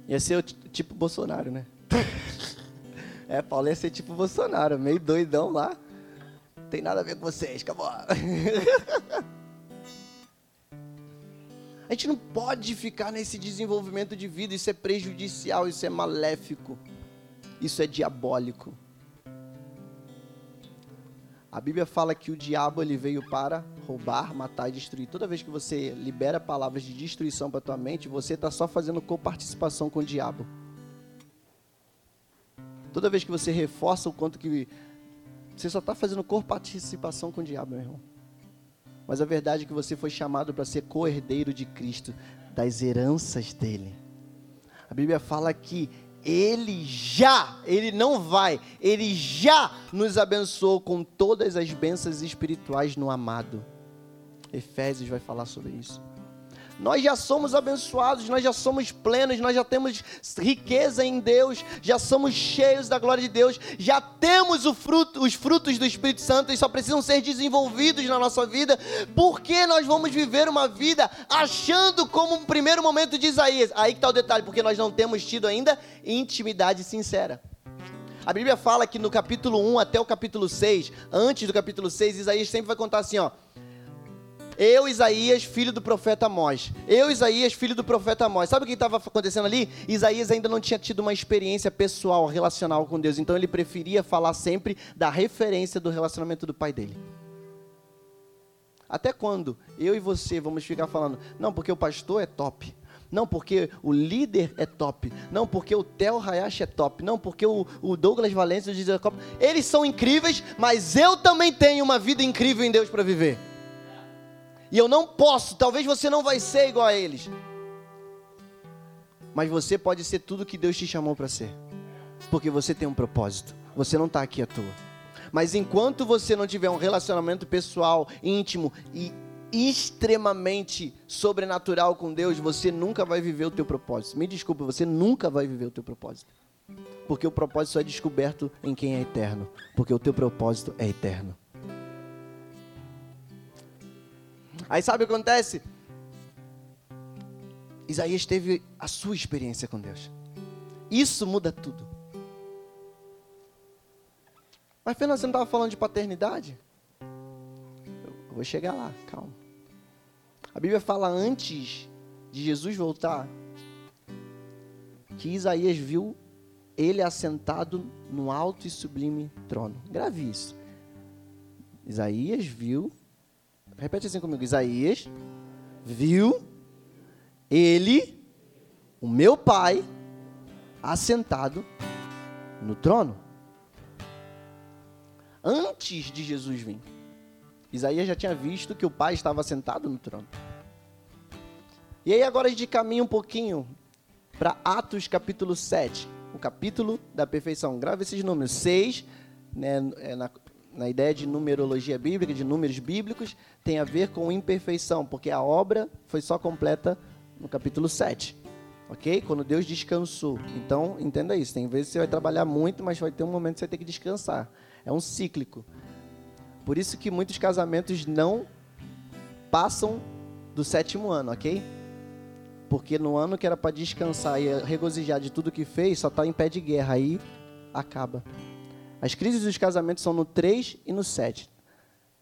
Ia ser o tipo Bolsonaro, né? é, Paulo ia ser tipo Bolsonaro, meio doidão lá. Tem nada a ver com vocês, acabou. A gente não pode ficar nesse desenvolvimento de vida, isso é prejudicial, isso é maléfico, isso é diabólico. A Bíblia fala que o diabo ele veio para roubar, matar e destruir. Toda vez que você libera palavras de destruição para tua mente, você está só fazendo coparticipação com o diabo. Toda vez que você reforça o quanto que você só está fazendo coparticipação com o diabo, meu irmão. Mas a verdade é que você foi chamado para ser co-herdeiro de Cristo, das heranças dele. A Bíblia fala que ele já, ele não vai, ele já nos abençoou com todas as bênçãos espirituais no amado. Efésios vai falar sobre isso. Nós já somos abençoados, nós já somos plenos, nós já temos riqueza em Deus, já somos cheios da glória de Deus, já temos fruto, os frutos do Espírito Santo e só precisam ser desenvolvidos na nossa vida. Porque nós vamos viver uma vida achando como um primeiro momento de Isaías? Aí que está o detalhe, porque nós não temos tido ainda intimidade sincera. A Bíblia fala que no capítulo 1 até o capítulo 6, antes do capítulo 6, Isaías sempre vai contar assim, ó. Eu, Isaías, filho do profeta Amós. Eu, Isaías, filho do profeta Amós. Sabe o que estava acontecendo ali? Isaías ainda não tinha tido uma experiência pessoal, relacional com Deus. Então ele preferia falar sempre da referência do relacionamento do pai dele. Até quando eu e você vamos ficar falando, não, porque o pastor é top. Não, porque o líder é top. Não, porque o Theo Hayashi é top. Não, porque o, o Douglas Valência diz Eles são incríveis, mas eu também tenho uma vida incrível em Deus para viver. E eu não posso, talvez você não vai ser igual a eles. Mas você pode ser tudo que Deus te chamou para ser. Porque você tem um propósito. Você não está aqui à toa. Mas enquanto você não tiver um relacionamento pessoal, íntimo e extremamente sobrenatural com Deus, você nunca vai viver o teu propósito. Me desculpa, você nunca vai viver o teu propósito. Porque o propósito só é descoberto em quem é eterno. Porque o teu propósito é eterno. Aí sabe o que acontece? Isaías teve a sua experiência com Deus. Isso muda tudo. Mas Fernando, você não estava falando de paternidade? Eu vou chegar lá, calma. A Bíblia fala antes de Jesus voltar que Isaías viu ele assentado no alto e sublime trono. Grave isso. Isaías viu Repete assim comigo. Isaías viu ele, o meu pai, assentado no trono. Antes de Jesus vir. Isaías já tinha visto que o pai estava sentado no trono. E aí agora a gente caminha um pouquinho para Atos capítulo 7, o capítulo da perfeição. Grave esses números. 6, né, é na, na ideia de numerologia bíblica, de números bíblicos, tem a ver com imperfeição, porque a obra foi só completa no capítulo 7. Ok? Quando Deus descansou. Então, entenda isso. Tem vezes que você vai trabalhar muito, mas vai ter um momento que você vai ter que descansar. É um cíclico. Por isso que muitos casamentos não passam do sétimo ano, ok? Porque no ano que era para descansar e regozijar de tudo que fez, só está em pé de guerra. Aí acaba. As crises dos casamentos são no 3 e no 7.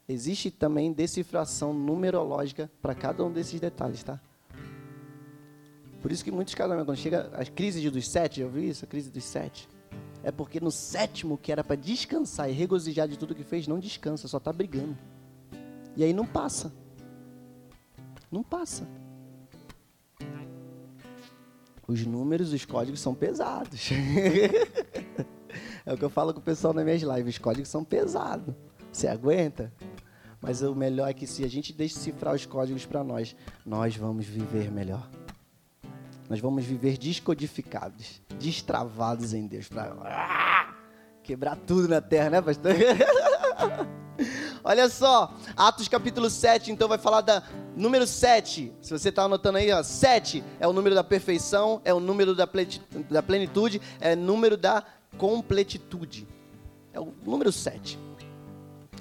Existe também decifração numerológica para cada um desses detalhes, tá? Por isso que muitos casamentos, quando chega a crise dos sete, já ouviu isso? A crise dos sete. É porque no sétimo, que era para descansar e regozijar de tudo que fez, não descansa, só está brigando. E aí não passa. Não passa. Os números, os códigos são pesados. É o que eu falo com o pessoal nas minhas lives. Os códigos são pesados. Você aguenta? Mas o melhor é que se a gente decifrar os códigos para nós, nós vamos viver melhor. Nós vamos viver descodificados, destravados em Deus. Para quebrar tudo na terra, né, pastor? Olha só, Atos capítulo 7, então vai falar da número 7. Se você está anotando aí, ó, 7 é o número da perfeição, é o número da plenitude, é o número da completitude. É o número 7.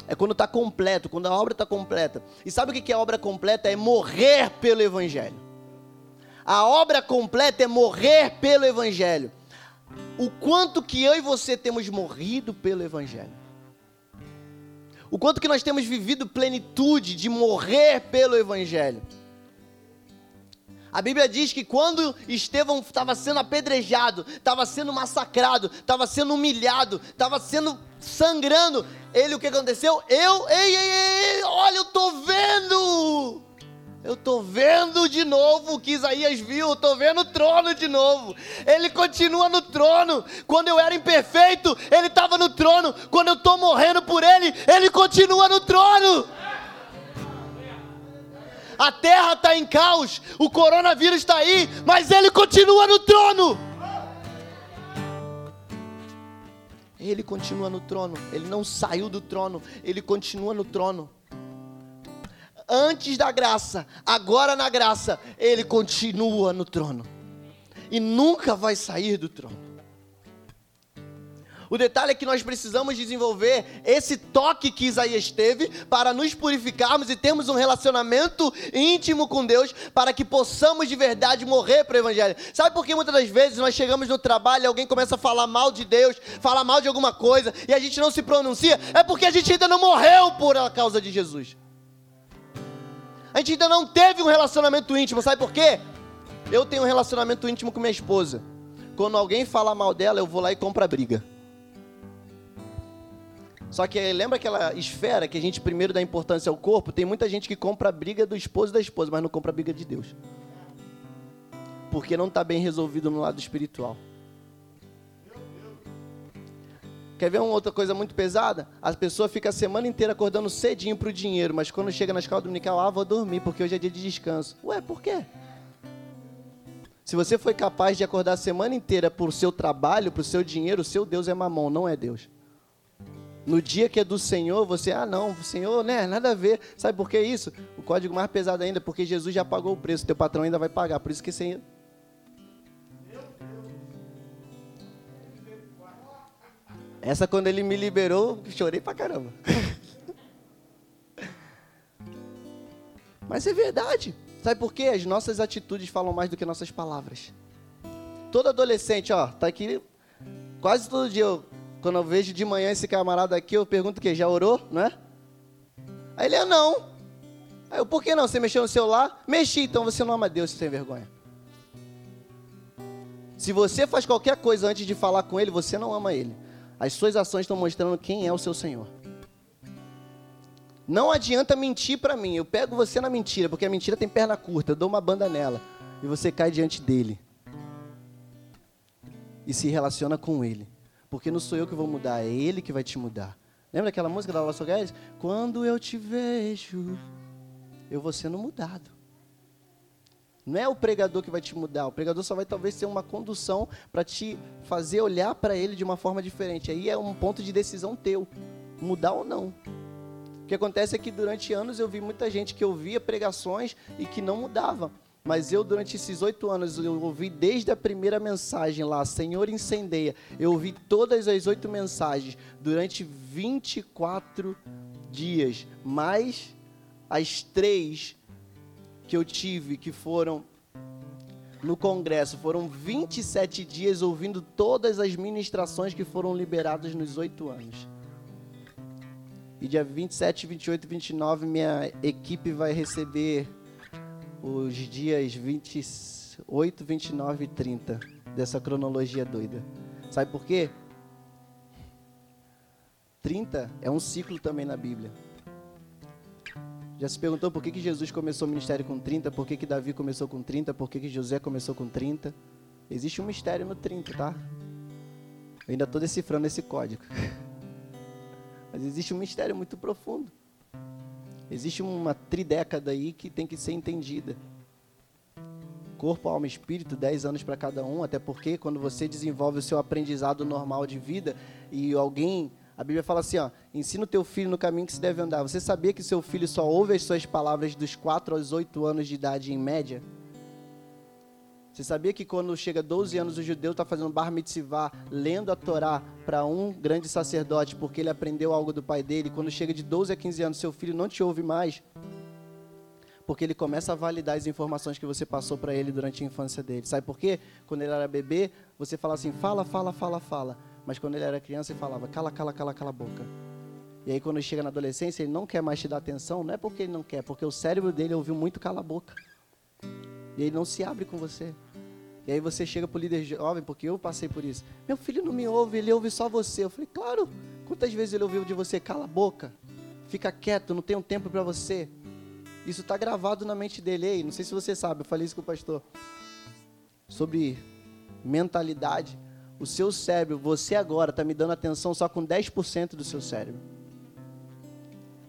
É quando está completo, quando a obra está completa. E sabe o que é obra completa? É morrer pelo Evangelho. A obra completa é morrer pelo Evangelho. O quanto que eu e você temos morrido pelo Evangelho. O quanto que nós temos vivido plenitude de morrer pelo Evangelho. A Bíblia diz que quando Estevão estava sendo apedrejado, estava sendo massacrado, estava sendo humilhado, estava sendo sangrando, ele o que aconteceu? Eu, ei, ei, ei, olha, eu tô vendo! Eu tô vendo de novo o que Isaías viu, eu tô vendo o trono de novo. Ele continua no trono. Quando eu era imperfeito, ele estava no trono. Quando eu tô morrendo por ele, ele continua no trono. A terra está em caos, o coronavírus está aí, mas ele continua no trono. Ele continua no trono, ele não saiu do trono, ele continua no trono antes da graça, agora na graça, ele continua no trono. E nunca vai sair do trono. O detalhe é que nós precisamos desenvolver esse toque que Isaías teve para nos purificarmos e termos um relacionamento íntimo com Deus para que possamos de verdade morrer para o Evangelho. Sabe por que muitas das vezes nós chegamos no trabalho e alguém começa a falar mal de Deus, falar mal de alguma coisa e a gente não se pronuncia? É porque a gente ainda não morreu por a causa de Jesus. A gente ainda não teve um relacionamento íntimo, sabe por quê? Eu tenho um relacionamento íntimo com minha esposa. Quando alguém fala mal dela, eu vou lá e compro a briga. Só que lembra aquela esfera que a gente primeiro dá importância ao corpo? Tem muita gente que compra a briga do esposo e da esposa, mas não compra a briga de Deus. Porque não está bem resolvido no lado espiritual. Quer ver uma outra coisa muito pesada? A pessoa fica a semana inteira acordando cedinho para o dinheiro, mas quando chega na escola dominical, ah, vou dormir porque hoje é dia de descanso. Ué, por quê? Se você foi capaz de acordar a semana inteira por seu trabalho, para o seu dinheiro, o seu Deus é mamão, não é Deus. No dia que é do Senhor, você, ah não, Senhor, né, nada a ver. Sabe por que isso? O código mais pesado ainda, porque Jesus já pagou o preço, teu patrão ainda vai pagar. Por isso que você Essa quando ele me liberou, chorei pra caramba. Mas é verdade. Sabe por quê? As nossas atitudes falam mais do que nossas palavras. Todo adolescente, ó, tá aqui quase todo dia. Eu, quando eu vejo de manhã esse camarada aqui, eu pergunto o quê? Já orou, não é? Aí ele, é não. Aí eu, por que não? Você mexeu no celular? Mexi, então você não ama Deus, sem vergonha. Se você faz qualquer coisa antes de falar com ele, você não ama ele. As suas ações estão mostrando quem é o seu Senhor. Não adianta mentir para mim. Eu pego você na mentira, porque a mentira tem perna curta. Eu dou uma banda nela e você cai diante dele e se relaciona com ele. Porque não sou eu que vou mudar, é ele que vai te mudar. Lembra aquela música da Laço Guedes? Quando eu te vejo, eu vou sendo mudado. Não é o pregador que vai te mudar, o pregador só vai talvez ser uma condução para te fazer olhar para ele de uma forma diferente. Aí é um ponto de decisão teu, mudar ou não. O que acontece é que durante anos eu vi muita gente que ouvia pregações e que não mudava. Mas eu, durante esses oito anos, eu ouvi desde a primeira mensagem lá, Senhor incendeia. Eu ouvi todas as oito mensagens durante 24 dias, mais as três que eu tive, que foram no congresso, foram 27 dias ouvindo todas as ministrações que foram liberadas nos oito anos. E dia 27, 28 e 29, minha equipe vai receber os dias 28, 29 e 30 dessa cronologia doida. Sabe por quê? 30 é um ciclo também na Bíblia. Já se perguntou por que, que Jesus começou o ministério com 30, por que, que Davi começou com 30, por que, que José começou com 30? Existe um mistério no 30, tá? Eu ainda estou decifrando esse código. Mas existe um mistério muito profundo. Existe uma tridécada aí que tem que ser entendida. Corpo, alma e espírito, 10 anos para cada um, até porque quando você desenvolve o seu aprendizado normal de vida e alguém, a Bíblia fala assim, ó, ensina o teu filho no caminho que se deve andar. Você sabia que seu filho só ouve as suas palavras dos 4 aos 8 anos de idade em média? Você sabia que quando chega 12 anos o judeu está fazendo bar mitzvah, lendo a Torá para um grande sacerdote, porque ele aprendeu algo do pai dele, quando chega de 12 a 15 anos seu filho não te ouve mais, porque ele começa a validar as informações que você passou para ele durante a infância dele. Sabe por quê? Quando ele era bebê, você fala assim, fala, fala, fala, fala. Mas quando ele era criança, ele falava, cala, cala, cala, cala a boca. E aí quando ele chega na adolescência, ele não quer mais te dar atenção, não é porque ele não quer, porque o cérebro dele ouviu muito cala a boca. E ele não se abre com você. E aí você chega para o líder jovem, porque eu passei por isso. Meu filho não me ouve, ele ouve só você. Eu falei, claro. Quantas vezes ele ouviu de você? Cala a boca. Fica quieto, não tenho tempo para você. Isso está gravado na mente dele. Ei, não sei se você sabe, eu falei isso com o pastor. Sobre mentalidade. O seu cérebro, você agora está me dando atenção só com 10% do seu cérebro.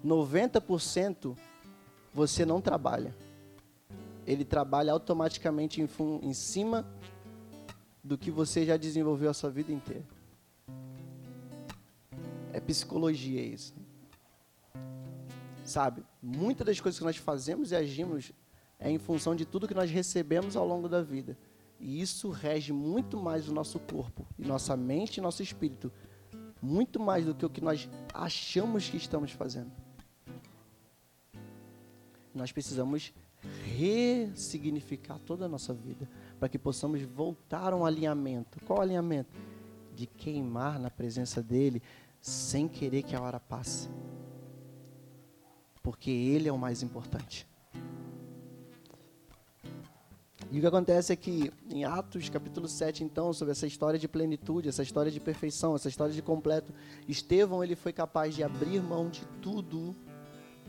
90% você não trabalha ele trabalha automaticamente em, em cima do que você já desenvolveu a sua vida inteira. É psicologia isso. Sabe? Muitas das coisas que nós fazemos e agimos é em função de tudo que nós recebemos ao longo da vida. E isso rege muito mais o nosso corpo, e nossa mente e nosso espírito. Muito mais do que o que nós achamos que estamos fazendo. Nós precisamos ressignificar toda a nossa vida, para que possamos voltar a um alinhamento. Qual alinhamento? De queimar na presença dele sem querer que a hora passe. Porque ele é o mais importante. E o que acontece é que em Atos capítulo 7, então, sobre essa história de plenitude, essa história de perfeição, essa história de completo, Estevão ele foi capaz de abrir mão de tudo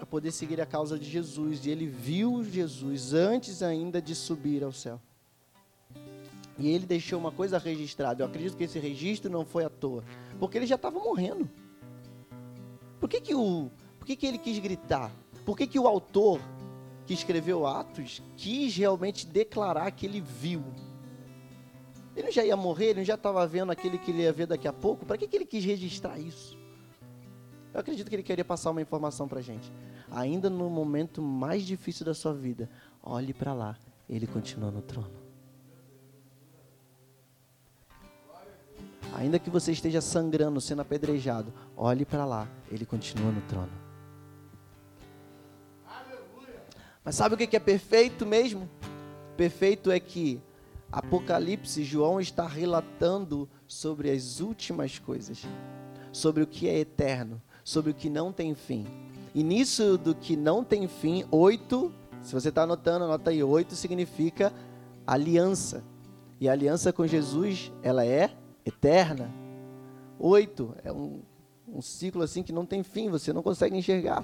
para poder seguir a causa de Jesus. E ele viu Jesus antes ainda de subir ao céu. E ele deixou uma coisa registrada. Eu acredito que esse registro não foi à toa, porque ele já estava morrendo. Por que, que, o, por que, que ele quis gritar? Por que, que o autor que escreveu Atos quis realmente declarar que ele viu? Ele já ia morrer, ele já estava vendo aquele que ele ia ver daqui a pouco. Para que, que ele quis registrar isso? Eu acredito que ele queria passar uma informação para a gente ainda no momento mais difícil da sua vida, olhe para lá, ele continua no trono. Ainda que você esteja sangrando, sendo apedrejado, olhe para lá, ele continua no trono. Mas sabe o que é perfeito mesmo? Perfeito é que Apocalipse, João está relatando sobre as últimas coisas, sobre o que é eterno, sobre o que não tem fim. Nisso do que não tem fim, oito, se você está anotando, anota aí, oito significa aliança. E a aliança com Jesus, ela é eterna. Oito é um, um ciclo assim que não tem fim, você não consegue enxergar.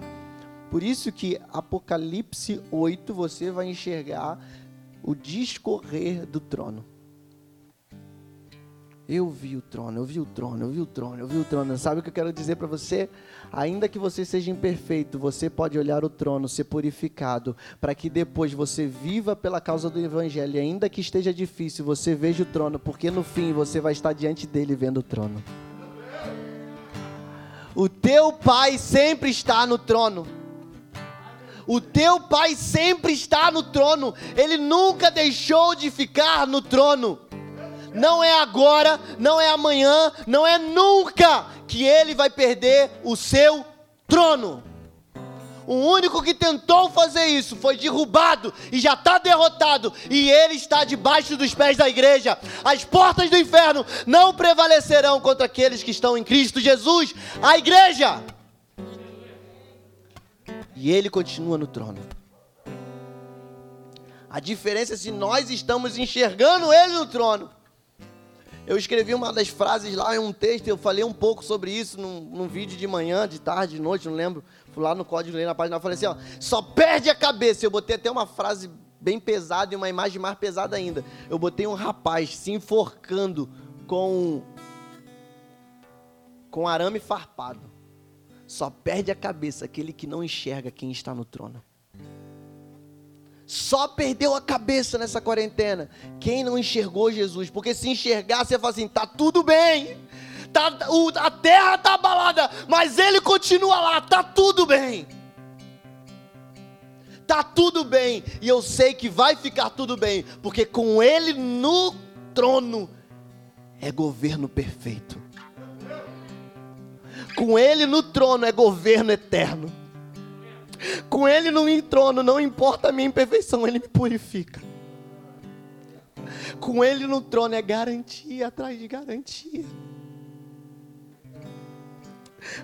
Por isso que Apocalipse 8 você vai enxergar o discorrer do trono. Eu vi o trono, eu vi o trono, eu vi o trono, eu vi o trono. Sabe o que eu quero dizer para você? Ainda que você seja imperfeito, você pode olhar o trono, ser purificado, para que depois você viva pela causa do evangelho. E ainda que esteja difícil, você veja o trono, porque no fim você vai estar diante dele vendo o trono. O teu pai sempre está no trono. O teu pai sempre está no trono. Ele nunca deixou de ficar no trono não é agora, não é amanhã, não é nunca que ele vai perder o seu trono. O único que tentou fazer isso foi derrubado e já está derrotado, e ele está debaixo dos pés da igreja. As portas do inferno não prevalecerão contra aqueles que estão em Cristo Jesus, a igreja. E ele continua no trono. A diferença é se nós estamos enxergando ele no trono eu escrevi uma das frases lá em um texto, eu falei um pouco sobre isso num, num vídeo de manhã, de tarde, de noite, não lembro. Fui lá no código, lei na página, eu falei assim, ó, só perde a cabeça. Eu botei até uma frase bem pesada e uma imagem mais pesada ainda. Eu botei um rapaz se enforcando com com arame farpado. Só perde a cabeça aquele que não enxerga quem está no trono. Só perdeu a cabeça nessa quarentena quem não enxergou Jesus. Porque se enxergar, você fala assim: tá tudo bem, tá, o, a terra está abalada, mas ele continua lá, tá tudo bem. Tá tudo bem, e eu sei que vai ficar tudo bem, porque com ele no trono é governo perfeito. Com ele no trono é governo eterno. Com ele no trono não importa a minha imperfeição, ele me purifica. Com ele no trono é garantia atrás de garantia.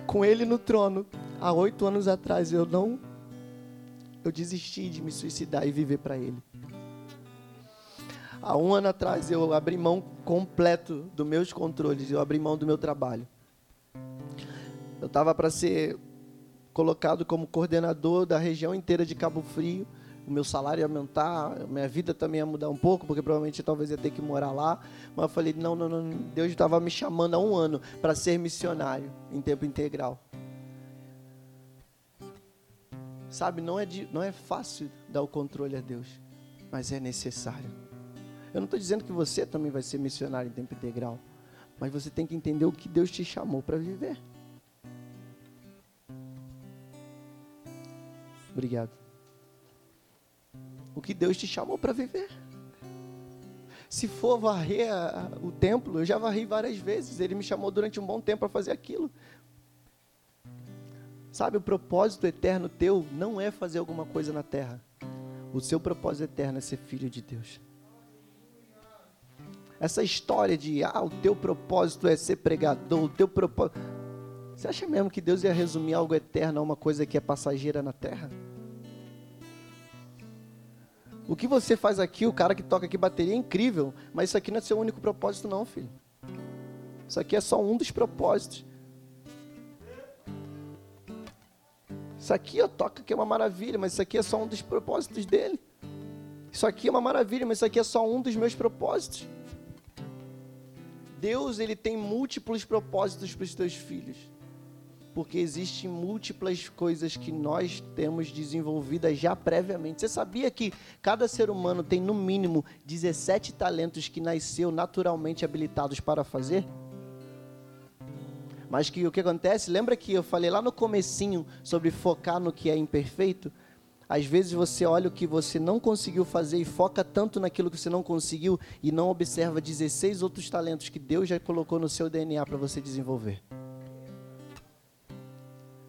Com ele no trono, há oito anos atrás eu não, eu desisti de me suicidar e viver para ele. Há um ano atrás eu abri mão completo dos meus controles, eu abri mão do meu trabalho. Eu estava para ser colocado como coordenador da região inteira de Cabo Frio. O meu salário ia aumentar, minha vida também ia mudar um pouco, porque provavelmente talvez ia ter que morar lá. Mas eu falei: não, não, não. Deus estava me chamando há um ano para ser missionário em tempo integral. Sabe, não é, de, não é fácil dar o controle a Deus, mas é necessário. Eu não estou dizendo que você também vai ser missionário em tempo integral, mas você tem que entender o que Deus te chamou para viver. Obrigado. O que Deus te chamou para viver. Se for varrer a, o templo, eu já varri várias vezes. Ele me chamou durante um bom tempo para fazer aquilo. Sabe, o propósito eterno teu não é fazer alguma coisa na terra. O seu propósito eterno é ser filho de Deus. Essa história de, ah, o teu propósito é ser pregador, o teu propósito. Você acha mesmo que Deus ia resumir algo eterno a uma coisa que é passageira na terra? O que você faz aqui, o cara que toca aqui bateria é incrível, mas isso aqui não é seu único propósito, não, filho. Isso aqui é só um dos propósitos. Isso aqui, ó, toca que é uma maravilha, mas isso aqui é só um dos propósitos dele. Isso aqui é uma maravilha, mas isso aqui é só um dos meus propósitos. Deus ele tem múltiplos propósitos para os teus filhos. Porque existem múltiplas coisas que nós temos desenvolvidas já previamente. Você sabia que cada ser humano tem no mínimo 17 talentos que nasceu naturalmente habilitados para fazer? Mas que o que acontece? Lembra que eu falei lá no comecinho sobre focar no que é imperfeito? Às vezes você olha o que você não conseguiu fazer e foca tanto naquilo que você não conseguiu e não observa 16 outros talentos que Deus já colocou no seu DNA para você desenvolver.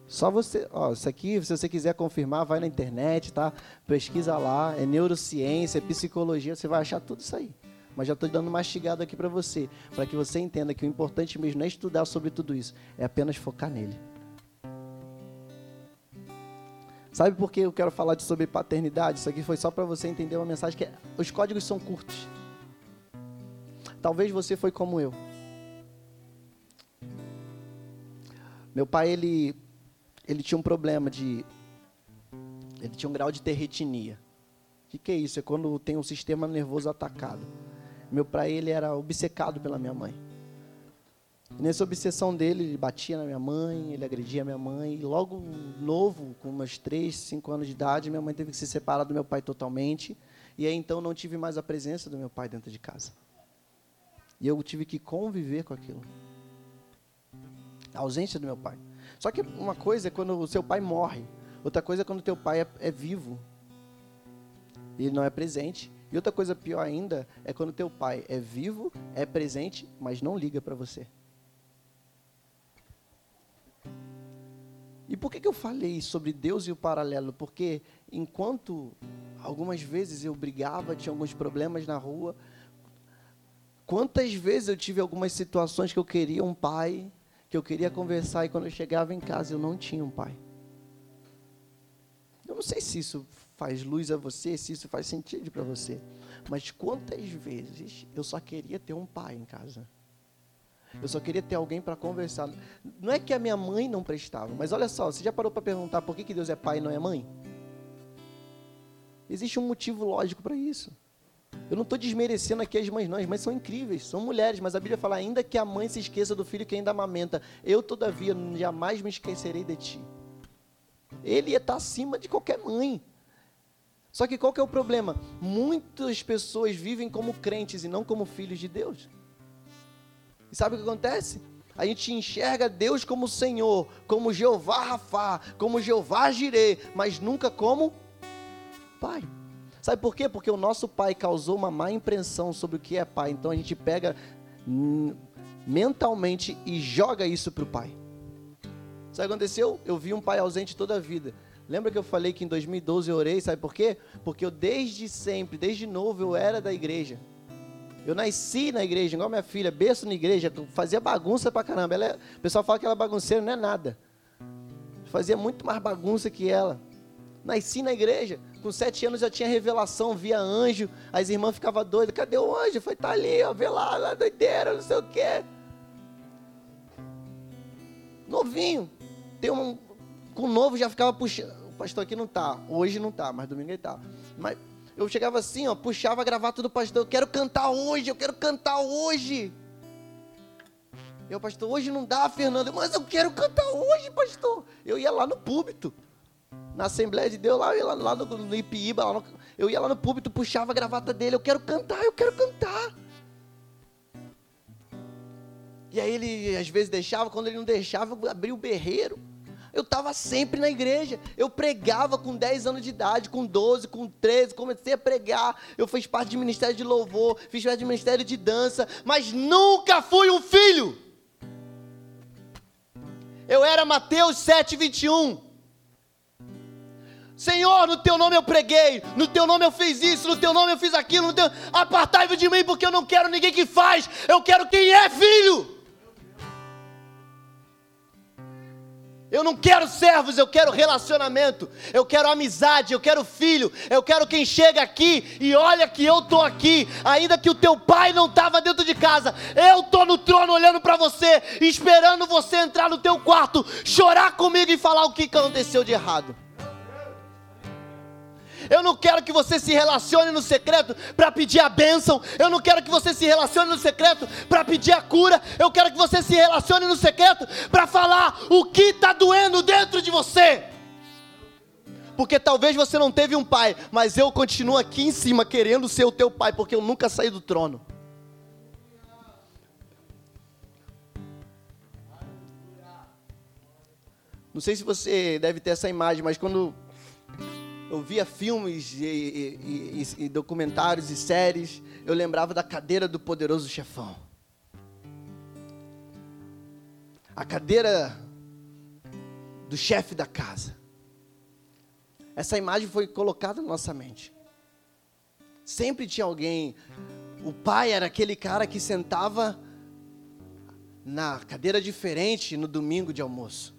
Só você, ó, isso aqui, se você quiser confirmar, vai na internet, tá? Pesquisa lá, é neurociência, é psicologia, você vai achar tudo isso aí. Mas já estou dando mastigado aqui para você, para que você entenda que o importante mesmo não é estudar sobre tudo isso, é apenas focar nele. Sabe por que eu quero falar de sobre paternidade? Isso aqui foi só para você entender uma mensagem que é, os códigos são curtos. Talvez você foi como eu. Meu pai ele ele tinha um problema de ele tinha um grau de terretinia. O que, que é isso? É quando tem um sistema nervoso atacado. Meu pai ele era obcecado pela minha mãe. Nessa obsessão dele, ele batia na minha mãe, ele agredia a minha mãe. E logo novo, com umas 3, 5 anos de idade, minha mãe teve que se separar do meu pai totalmente. E aí então não tive mais a presença do meu pai dentro de casa. E eu tive que conviver com aquilo. A ausência do meu pai. Só que uma coisa é quando o seu pai morre. Outra coisa é quando o teu pai é, é vivo. E ele não é presente. E outra coisa pior ainda é quando teu pai é vivo, é presente, mas não liga para você. E por que, que eu falei sobre Deus e o paralelo? Porque enquanto algumas vezes eu brigava, tinha alguns problemas na rua, quantas vezes eu tive algumas situações que eu queria um pai, que eu queria conversar e quando eu chegava em casa eu não tinha um pai. Eu não sei se isso faz luz a você, se isso faz sentido para você, mas quantas vezes eu só queria ter um pai em casa. Eu só queria ter alguém para conversar. Não é que a minha mãe não prestava, mas olha só, você já parou para perguntar por que, que Deus é pai e não é mãe? Existe um motivo lógico para isso. Eu não estou desmerecendo aqui as mães, não. As mães são incríveis, são mulheres, mas a Bíblia fala: ainda que a mãe se esqueça do filho que ainda amamenta, eu, todavia, jamais me esquecerei de ti. Ele estar acima de qualquer mãe. Só que qual que é o problema? Muitas pessoas vivem como crentes e não como filhos de Deus. E sabe o que acontece? A gente enxerga Deus como Senhor, como Jeová Rafá, como Jeová Jirê, mas nunca como Pai. Sabe por quê? Porque o nosso pai causou uma má impressão sobre o que é pai. Então a gente pega mentalmente e joga isso para o pai. Sabe o que aconteceu? Eu vi um pai ausente toda a vida. Lembra que eu falei que em 2012 eu orei? Sabe por quê? Porque eu desde sempre, desde novo, eu era da igreja. Eu nasci na igreja, igual minha filha, berço na igreja, fazia bagunça pra caramba. Ela é, o pessoal fala que ela é bagunceira, não é nada. Fazia muito mais bagunça que ela. Nasci na igreja. Com sete anos já tinha revelação, via anjo. As irmãs ficavam doidas. Cadê o anjo? Foi, tá ali, ó, vê lá, lá doideira, não sei o quê. Novinho. Tem um, com novo já ficava puxando. O pastor aqui não tá. Hoje não tá, mas domingo ele tá. Mas eu chegava assim, ó, puxava a gravata do pastor. Eu quero cantar hoje, eu quero cantar hoje. Eu, pastor, hoje não dá, Fernando. Mas eu quero cantar hoje, pastor. Eu ia lá no púlpito na Assembleia de Deus, lá, eu ia lá, lá no, no Ipiíba, lá no, eu ia lá no púlpito, puxava a gravata dele, eu quero cantar, eu quero cantar. E aí ele às vezes deixava, quando ele não deixava, eu abria o berreiro. Eu estava sempre na igreja. Eu pregava com 10 anos de idade, com 12, com 13, comecei a pregar. Eu fiz parte de ministério de louvor, fiz parte de ministério de dança, mas nunca fui um filho. Eu era Mateus 7, 21. Senhor, no teu nome eu preguei, no teu nome eu fiz isso, no teu nome eu fiz aquilo, teu... apartai-vos de mim, porque eu não quero ninguém que faz, eu quero quem é filho. Eu não quero servos, eu quero relacionamento, eu quero amizade, eu quero filho, eu quero quem chega aqui e olha que eu estou aqui, ainda que o teu pai não estava dentro de casa, eu estou no trono olhando para você, esperando você entrar no teu quarto, chorar comigo e falar o que aconteceu de errado. Eu não quero que você se relacione no secreto para pedir a bênção. Eu não quero que você se relacione no secreto para pedir a cura. Eu quero que você se relacione no secreto para falar o que está doendo dentro de você. Porque talvez você não teve um pai, mas eu continuo aqui em cima querendo ser o teu pai, porque eu nunca saí do trono. Não sei se você deve ter essa imagem, mas quando eu via filmes e, e, e, e, documentários e séries, eu lembrava da cadeira do poderoso chefão. A cadeira do chefe da casa. Essa imagem foi colocada na nossa mente. Sempre tinha alguém. O pai era aquele cara que sentava na cadeira diferente no domingo de almoço.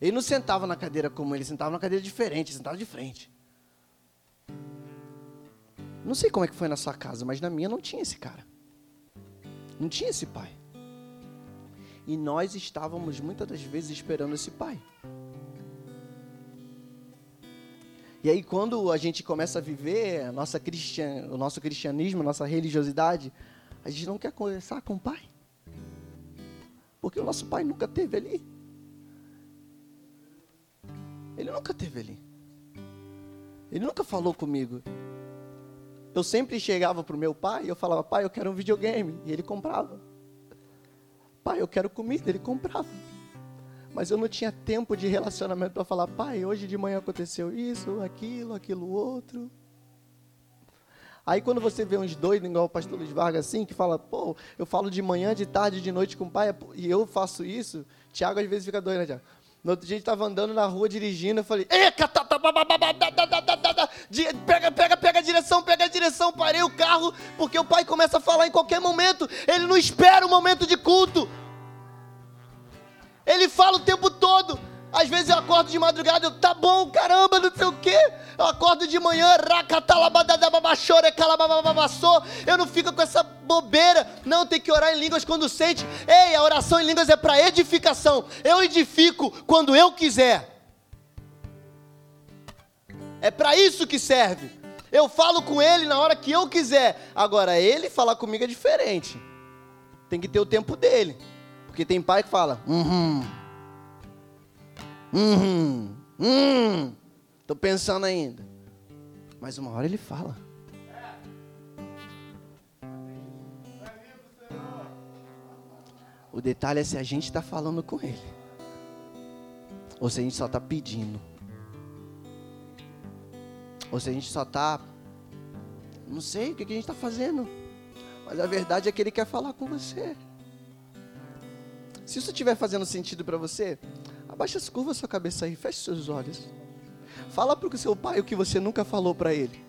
Ele não sentava na cadeira como ele, sentava na cadeira diferente, sentava de frente. Não sei como é que foi na sua casa, mas na minha não tinha esse cara. Não tinha esse pai. E nós estávamos muitas das vezes esperando esse pai. E aí quando a gente começa a viver a nossa cristian, o nosso cristianismo, a nossa religiosidade, a gente não quer conversar com o pai. Porque o nosso pai nunca teve ali. Ele nunca teve ali. Ele nunca falou comigo eu sempre chegava para o meu pai e eu falava, pai, eu quero um videogame. E ele comprava. Pai, eu quero comida. Ele comprava. Mas eu não tinha tempo de relacionamento para falar, pai, hoje de manhã aconteceu isso, aquilo, aquilo outro. Aí quando você vê uns doidos, igual o pastor Luiz Vargas assim, que fala, pô, eu falo de manhã, de tarde, de noite com o pai, e eu faço isso, Tiago às vezes fica doido, né, Tiago? No outro dia a gente estava andando na rua dirigindo, eu falei, pega, pega, pega a direção, pega a direção, parei o carro, porque o pai começa a falar em qualquer momento, ele não espera o momento de culto. Ele fala o tempo todo. Às vezes eu acordo de madrugada, eu, tá bom, caramba, não sei o quê. Eu acordo de manhã, eu não fico com essa bobeira. Não, tem que orar em línguas quando sente. Ei, a oração em línguas é para edificação. Eu edifico quando eu quiser. É para isso que serve. Eu falo com ele na hora que eu quiser. Agora, ele falar comigo é diferente. Tem que ter o tempo dele. Porque tem pai que fala, uhum, uhum, uhum, tô pensando ainda. Mas uma hora ele fala. O detalhe é se a gente está falando com ele. Ou se a gente só está pedindo. Ou se a gente só está. Não sei o que a gente está fazendo. Mas a verdade é que ele quer falar com você. Se isso estiver fazendo sentido para você, abaixa, curva sua cabeça aí, feche seus olhos. Fala para o seu pai o que você nunca falou para ele.